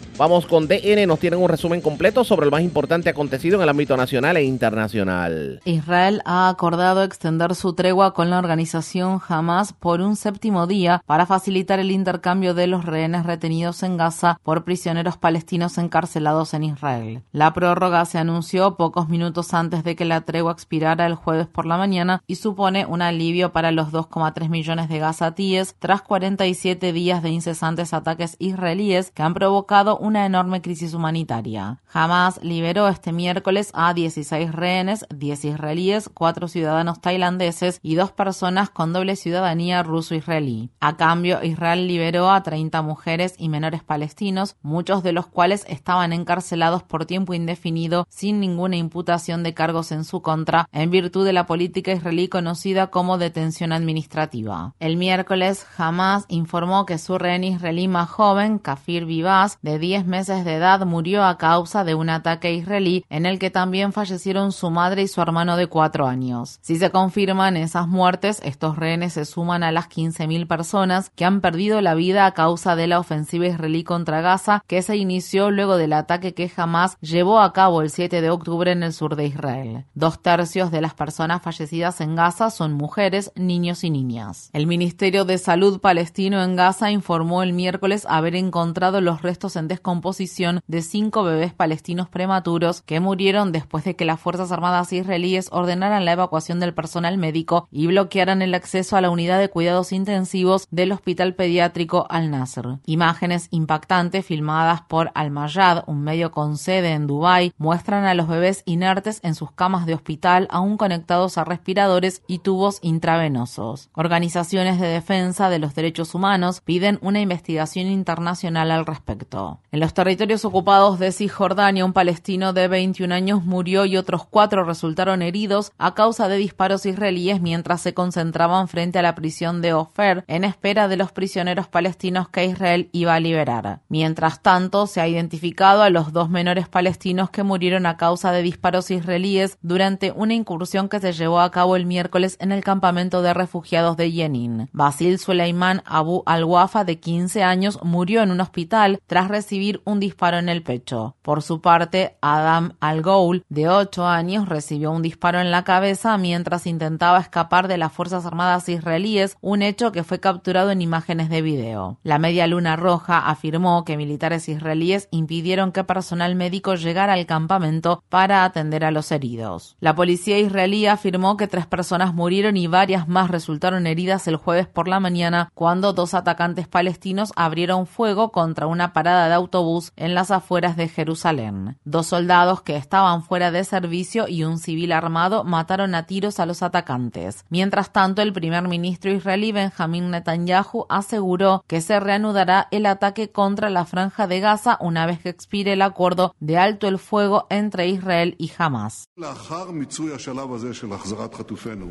Vamos con DN, nos tienen un resumen completo sobre el más importante acontecido en el ámbito nacional e internacional. Israel ha acordado extender su tregua con la organización Hamas por un séptimo día para facilitar el intercambio de los rehenes retenidos en Gaza por prisioneros palestinos encarcelados en Israel. La prórroga se anunció pocos minutos antes de que la tregua expirara el jueves por la mañana y supone un alivio para los 2,3 millones de gazatíes tras 47 días de incesantes ataques israelíes que han provocado un una enorme crisis humanitaria. Hamas liberó este miércoles a 16 rehenes, 10 israelíes, 4 ciudadanos tailandeses y 2 personas con doble ciudadanía ruso-israelí. A cambio, Israel liberó a 30 mujeres y menores palestinos, muchos de los cuales estaban encarcelados por tiempo indefinido sin ninguna imputación de cargos en su contra, en virtud de la política israelí conocida como detención administrativa. El miércoles, Hamas informó que su rehén israelí más joven, Kafir Vivaz, de 10 meses de edad murió a causa de un ataque israelí en el que también fallecieron su madre y su hermano de cuatro años. Si se confirman esas muertes, estos rehenes se suman a las 15.000 personas que han perdido la vida a causa de la ofensiva israelí contra Gaza que se inició luego del ataque que jamás llevó a cabo el 7 de octubre en el sur de Israel. Dos tercios de las personas fallecidas en Gaza son mujeres, niños y niñas. El Ministerio de Salud palestino en Gaza informó el miércoles haber encontrado los restos en descomposición composición de cinco bebés palestinos prematuros que murieron después de que las Fuerzas Armadas israelíes ordenaran la evacuación del personal médico y bloquearan el acceso a la unidad de cuidados intensivos del Hospital Pediátrico Al-Nasr. Imágenes impactantes filmadas por Al-Mayad, un medio con sede en Dubái, muestran a los bebés inertes en sus camas de hospital aún conectados a respiradores y tubos intravenosos. Organizaciones de defensa de los derechos humanos piden una investigación internacional al respecto. En los territorios ocupados de Cisjordania, un palestino de 21 años murió y otros cuatro resultaron heridos a causa de disparos israelíes mientras se concentraban frente a la prisión de Ofer en espera de los prisioneros palestinos que Israel iba a liberar. Mientras tanto, se ha identificado a los dos menores palestinos que murieron a causa de disparos israelíes durante una incursión que se llevó a cabo el miércoles en el campamento de refugiados de Yenin. Basil Suleiman Abu al-Wafa, de 15 años, murió en un hospital tras recibir un disparo en el pecho. Por su parte, Adam Al-Ghoul, de 8 años, recibió un disparo en la cabeza mientras intentaba escapar de las Fuerzas Armadas israelíes, un hecho que fue capturado en imágenes de video. La Media Luna Roja afirmó que militares israelíes impidieron que personal médico llegara al campamento para atender a los heridos. La policía israelí afirmó que tres personas murieron y varias más resultaron heridas el jueves por la mañana cuando dos atacantes palestinos abrieron fuego contra una parada de autobús en las afueras de Jerusalén. Dos soldados que estaban fuera de servicio y un civil armado mataron a tiros a los atacantes. Mientras tanto, el primer ministro israelí Benjamin Netanyahu aseguró que se reanudará el ataque contra la franja de Gaza una vez que expire el acuerdo de alto el fuego entre Israel y Hamas.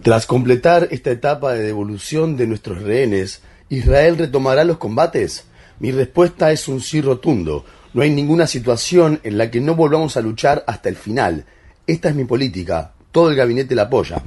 Tras completar esta etapa de devolución de nuestros rehenes, ¿Israel retomará los combates? Mi respuesta es un sí rotundo. No hay ninguna situación en la que no volvamos a luchar hasta el final. Esta es mi política. Todo el gabinete la apoya.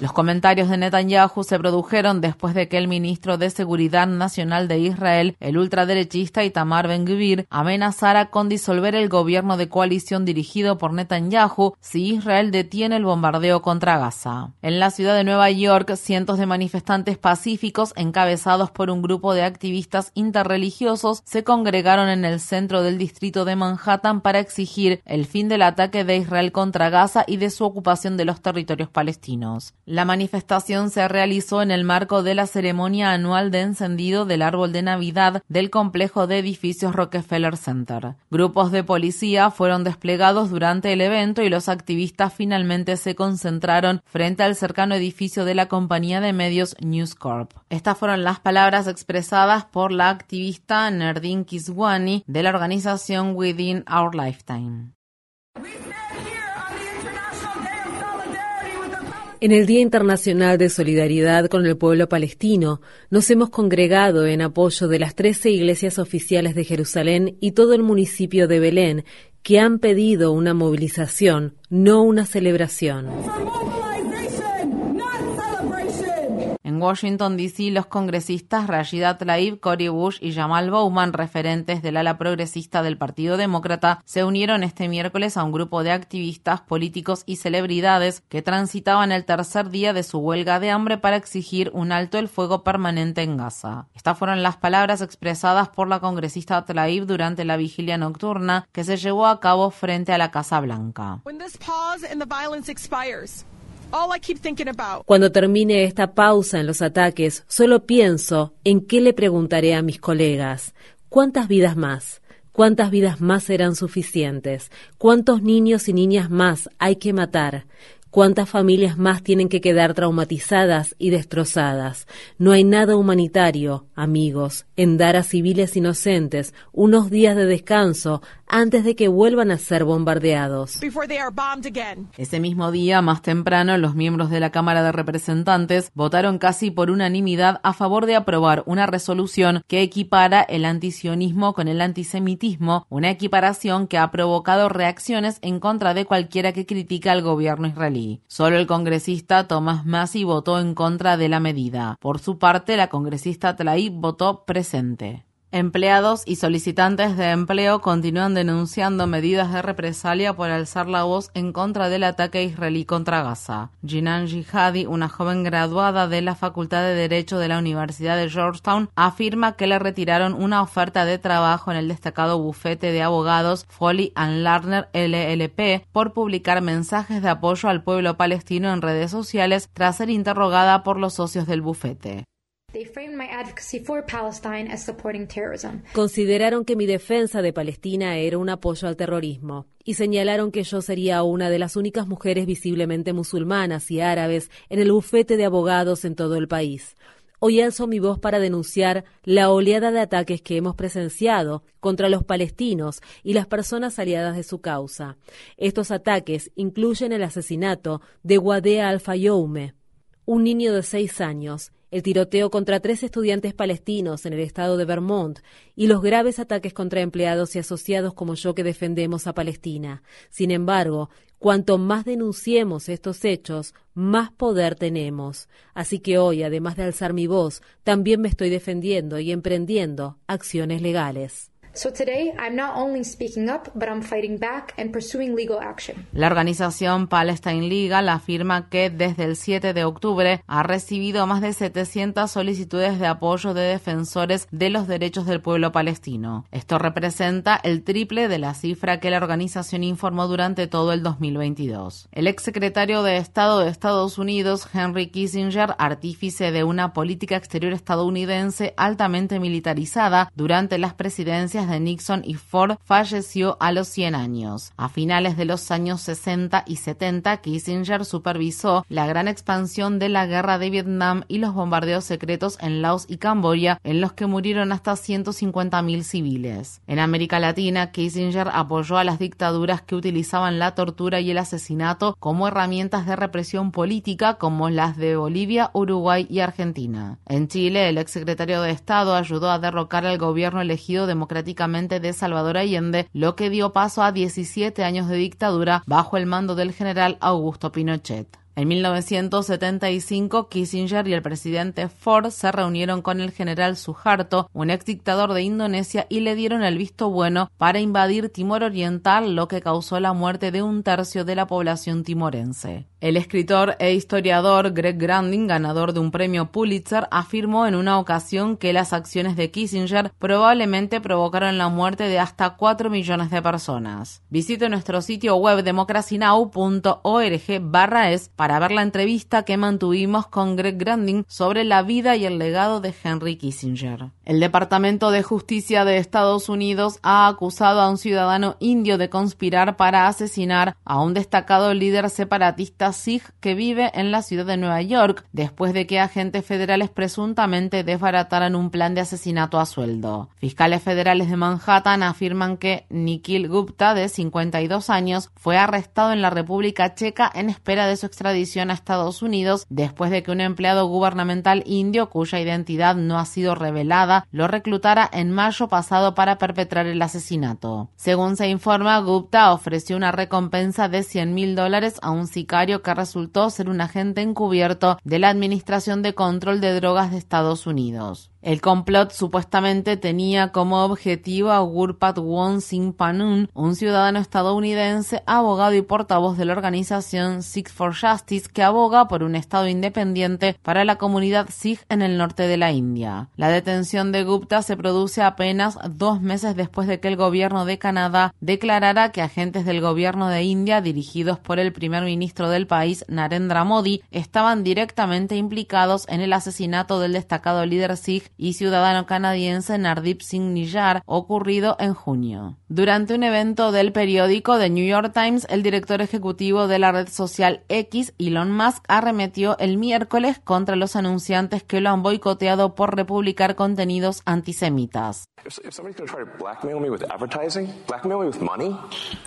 Los comentarios de Netanyahu se produjeron después de que el ministro de Seguridad Nacional de Israel, el ultraderechista Itamar Ben-Gvir, amenazara con disolver el gobierno de coalición dirigido por Netanyahu si Israel detiene el bombardeo contra Gaza. En la ciudad de Nueva York, cientos de manifestantes pacíficos encabezados por un grupo de activistas interreligiosos se congregaron en el centro del distrito de Manhattan para exigir el fin del ataque de Israel contra Gaza y de su ocupación de los territorios palestinos. La manifestación se realizó en el marco de la ceremonia anual de encendido del árbol de Navidad del complejo de edificios Rockefeller Center. Grupos de policía fueron desplegados durante el evento y los activistas finalmente se concentraron frente al cercano edificio de la compañía de medios News Corp. Estas fueron las palabras expresadas por la activista Nerdin Kiswani de la organización Within Our Lifetime. En el Día Internacional de Solidaridad con el Pueblo Palestino, nos hemos congregado en apoyo de las 13 iglesias oficiales de Jerusalén y todo el municipio de Belén, que han pedido una movilización, no una celebración. En Washington, D.C., los congresistas Rashida Tlaib, Cory Bush y Jamal Bowman, referentes del ala progresista del Partido Demócrata, se unieron este miércoles a un grupo de activistas, políticos y celebridades que transitaban el tercer día de su huelga de hambre para exigir un alto el fuego permanente en Gaza. Estas fueron las palabras expresadas por la congresista Tlaib durante la vigilia nocturna que se llevó a cabo frente a la Casa Blanca. Cuando termine esta pausa en los ataques, solo pienso en qué le preguntaré a mis colegas. ¿Cuántas vidas más? ¿Cuántas vidas más serán suficientes? ¿Cuántos niños y niñas más hay que matar? ¿Cuántas familias más tienen que quedar traumatizadas y destrozadas? No hay nada humanitario, amigos, en dar a civiles inocentes unos días de descanso antes de que vuelvan a ser bombardeados. Ese mismo día, más temprano, los miembros de la Cámara de Representantes votaron casi por unanimidad a favor de aprobar una resolución que equipara el antisionismo con el antisemitismo, una equiparación que ha provocado reacciones en contra de cualquiera que critica al gobierno israelí. Solo el congresista Thomas Massey votó en contra de la medida. Por su parte, la congresista Tlaib votó presente. Empleados y solicitantes de empleo continúan denunciando medidas de represalia por alzar la voz en contra del ataque israelí contra Gaza. Jinan Jihadi, una joven graduada de la Facultad de Derecho de la Universidad de Georgetown, afirma que le retiraron una oferta de trabajo en el destacado bufete de abogados Foley and Lerner LLP por publicar mensajes de apoyo al pueblo palestino en redes sociales tras ser interrogada por los socios del bufete. Consideraron que mi defensa de Palestina era un apoyo al terrorismo y señalaron que yo sería una de las únicas mujeres visiblemente musulmanas y árabes en el bufete de abogados en todo el país. Hoy alzo mi voz para denunciar la oleada de ataques que hemos presenciado contra los palestinos y las personas aliadas de su causa. Estos ataques incluyen el asesinato de Wadea Al-Fayoume, un niño de seis años, el tiroteo contra tres estudiantes palestinos en el estado de Vermont y los graves ataques contra empleados y asociados como yo que defendemos a Palestina. Sin embargo, cuanto más denunciemos estos hechos, más poder tenemos. Así que hoy, además de alzar mi voz, también me estoy defendiendo y emprendiendo acciones legales. So today, I'm not only speaking up, but I'm fighting back and pursuing legal action. La organización Palestine Legal afirma que desde el 7 de octubre ha recibido más de 700 solicitudes de apoyo de defensores de los derechos del pueblo palestino. Esto representa el triple de la cifra que la organización informó durante todo el 2022. El exsecretario de Estado de Estados Unidos, Henry Kissinger, artífice de una política exterior estadounidense altamente militarizada durante las presidencias de Nixon y Ford falleció a los 100 años. A finales de los años 60 y 70, Kissinger supervisó la gran expansión de la guerra de Vietnam y los bombardeos secretos en Laos y Camboya, en los que murieron hasta 150.000 civiles. En América Latina, Kissinger apoyó a las dictaduras que utilizaban la tortura y el asesinato como herramientas de represión política, como las de Bolivia, Uruguay y Argentina. En Chile, el exsecretario de Estado ayudó a derrocar al gobierno elegido democráticamente de Salvador Allende, lo que dio paso a 17 años de dictadura bajo el mando del general Augusto Pinochet. En 1975, Kissinger y el presidente Ford se reunieron con el general Suharto, un ex dictador de Indonesia, y le dieron el visto bueno para invadir Timor Oriental, lo que causó la muerte de un tercio de la población timorense. El escritor e historiador Greg Grandin, ganador de un premio Pulitzer, afirmó en una ocasión que las acciones de Kissinger probablemente provocaron la muerte de hasta 4 millones de personas. Visite nuestro sitio web democracynow.org barra es para ver la entrevista que mantuvimos con Greg Grandin sobre la vida y el legado de Henry Kissinger. El Departamento de Justicia de Estados Unidos ha acusado a un ciudadano indio de conspirar para asesinar a un destacado líder separatista Sikh que vive en la ciudad de Nueva York después de que agentes federales presuntamente desbarataran un plan de asesinato a sueldo. Fiscales federales de Manhattan afirman que Nikhil Gupta, de 52 años, fue arrestado en la República Checa en espera de su extradición a Estados Unidos después de que un empleado gubernamental indio cuya identidad no ha sido revelada lo reclutara en mayo pasado para perpetrar el asesinato. Según se informa, Gupta ofreció una recompensa de 100 mil dólares a un sicario que resultó ser un agente encubierto de la Administración de Control de Drogas de Estados Unidos. El complot supuestamente tenía como objetivo a Gurpat Won Singh Panun, un ciudadano estadounidense, abogado y portavoz de la organización Sikh for Justice que aboga por un Estado independiente para la comunidad Sikh en el norte de la India. La detención de Gupta se produce apenas dos meses después de que el gobierno de Canadá declarara que agentes del gobierno de India, dirigidos por el primer ministro del país, Narendra Modi, estaban directamente implicados en el asesinato del destacado líder Sikh y ciudadano canadiense Nardip Singh Niyar, ocurrido en junio. Durante un evento del periódico The New York Times, el director ejecutivo de la red social X, Elon Musk, arremetió el miércoles contra los anunciantes que lo han boicoteado por republicar contenidos antisemitas.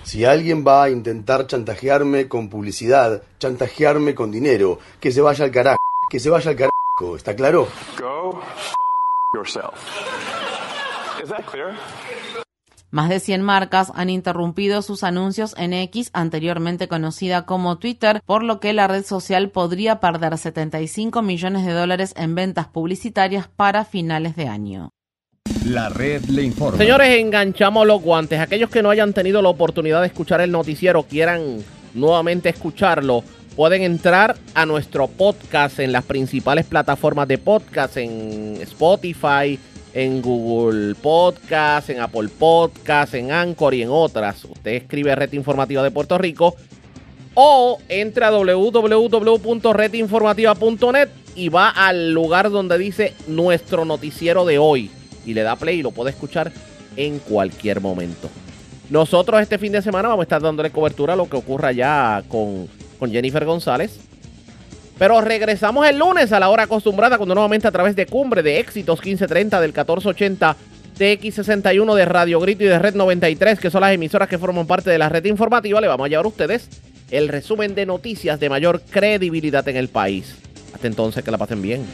Si alguien va a intentar chantajearme con publicidad, chantajearme con dinero, que se vaya al carajo, que se vaya al carajo, ¿está claro? Más de 100 marcas han interrumpido sus anuncios en X, anteriormente conocida como Twitter, por lo que la red social podría perder 75 millones de dólares en ventas publicitarias para finales de año. La red le informa. Señores, enganchamos los guantes. Aquellos que no hayan tenido la oportunidad de escuchar el noticiero, quieran nuevamente escucharlo, pueden entrar a nuestro podcast en las principales plataformas de podcast, en Spotify, en Google Podcast, en Apple Podcast, en Anchor y en otras. Usted escribe Red Informativa de Puerto Rico o entra a www.redinformativa.net y va al lugar donde dice nuestro noticiero de hoy y le da play y lo puede escuchar en cualquier momento. Nosotros este fin de semana vamos a estar dándole cobertura a lo que ocurra ya con, con Jennifer González. Pero regresamos el lunes a la hora acostumbrada cuando nuevamente a través de Cumbre de Éxitos 1530 del 1480 TX61 de Radio Grito y de Red 93, que son las emisoras que forman parte de la red informativa, le vamos a llevar a ustedes el resumen de noticias de mayor credibilidad en el país. Hasta entonces, que la pasen bien.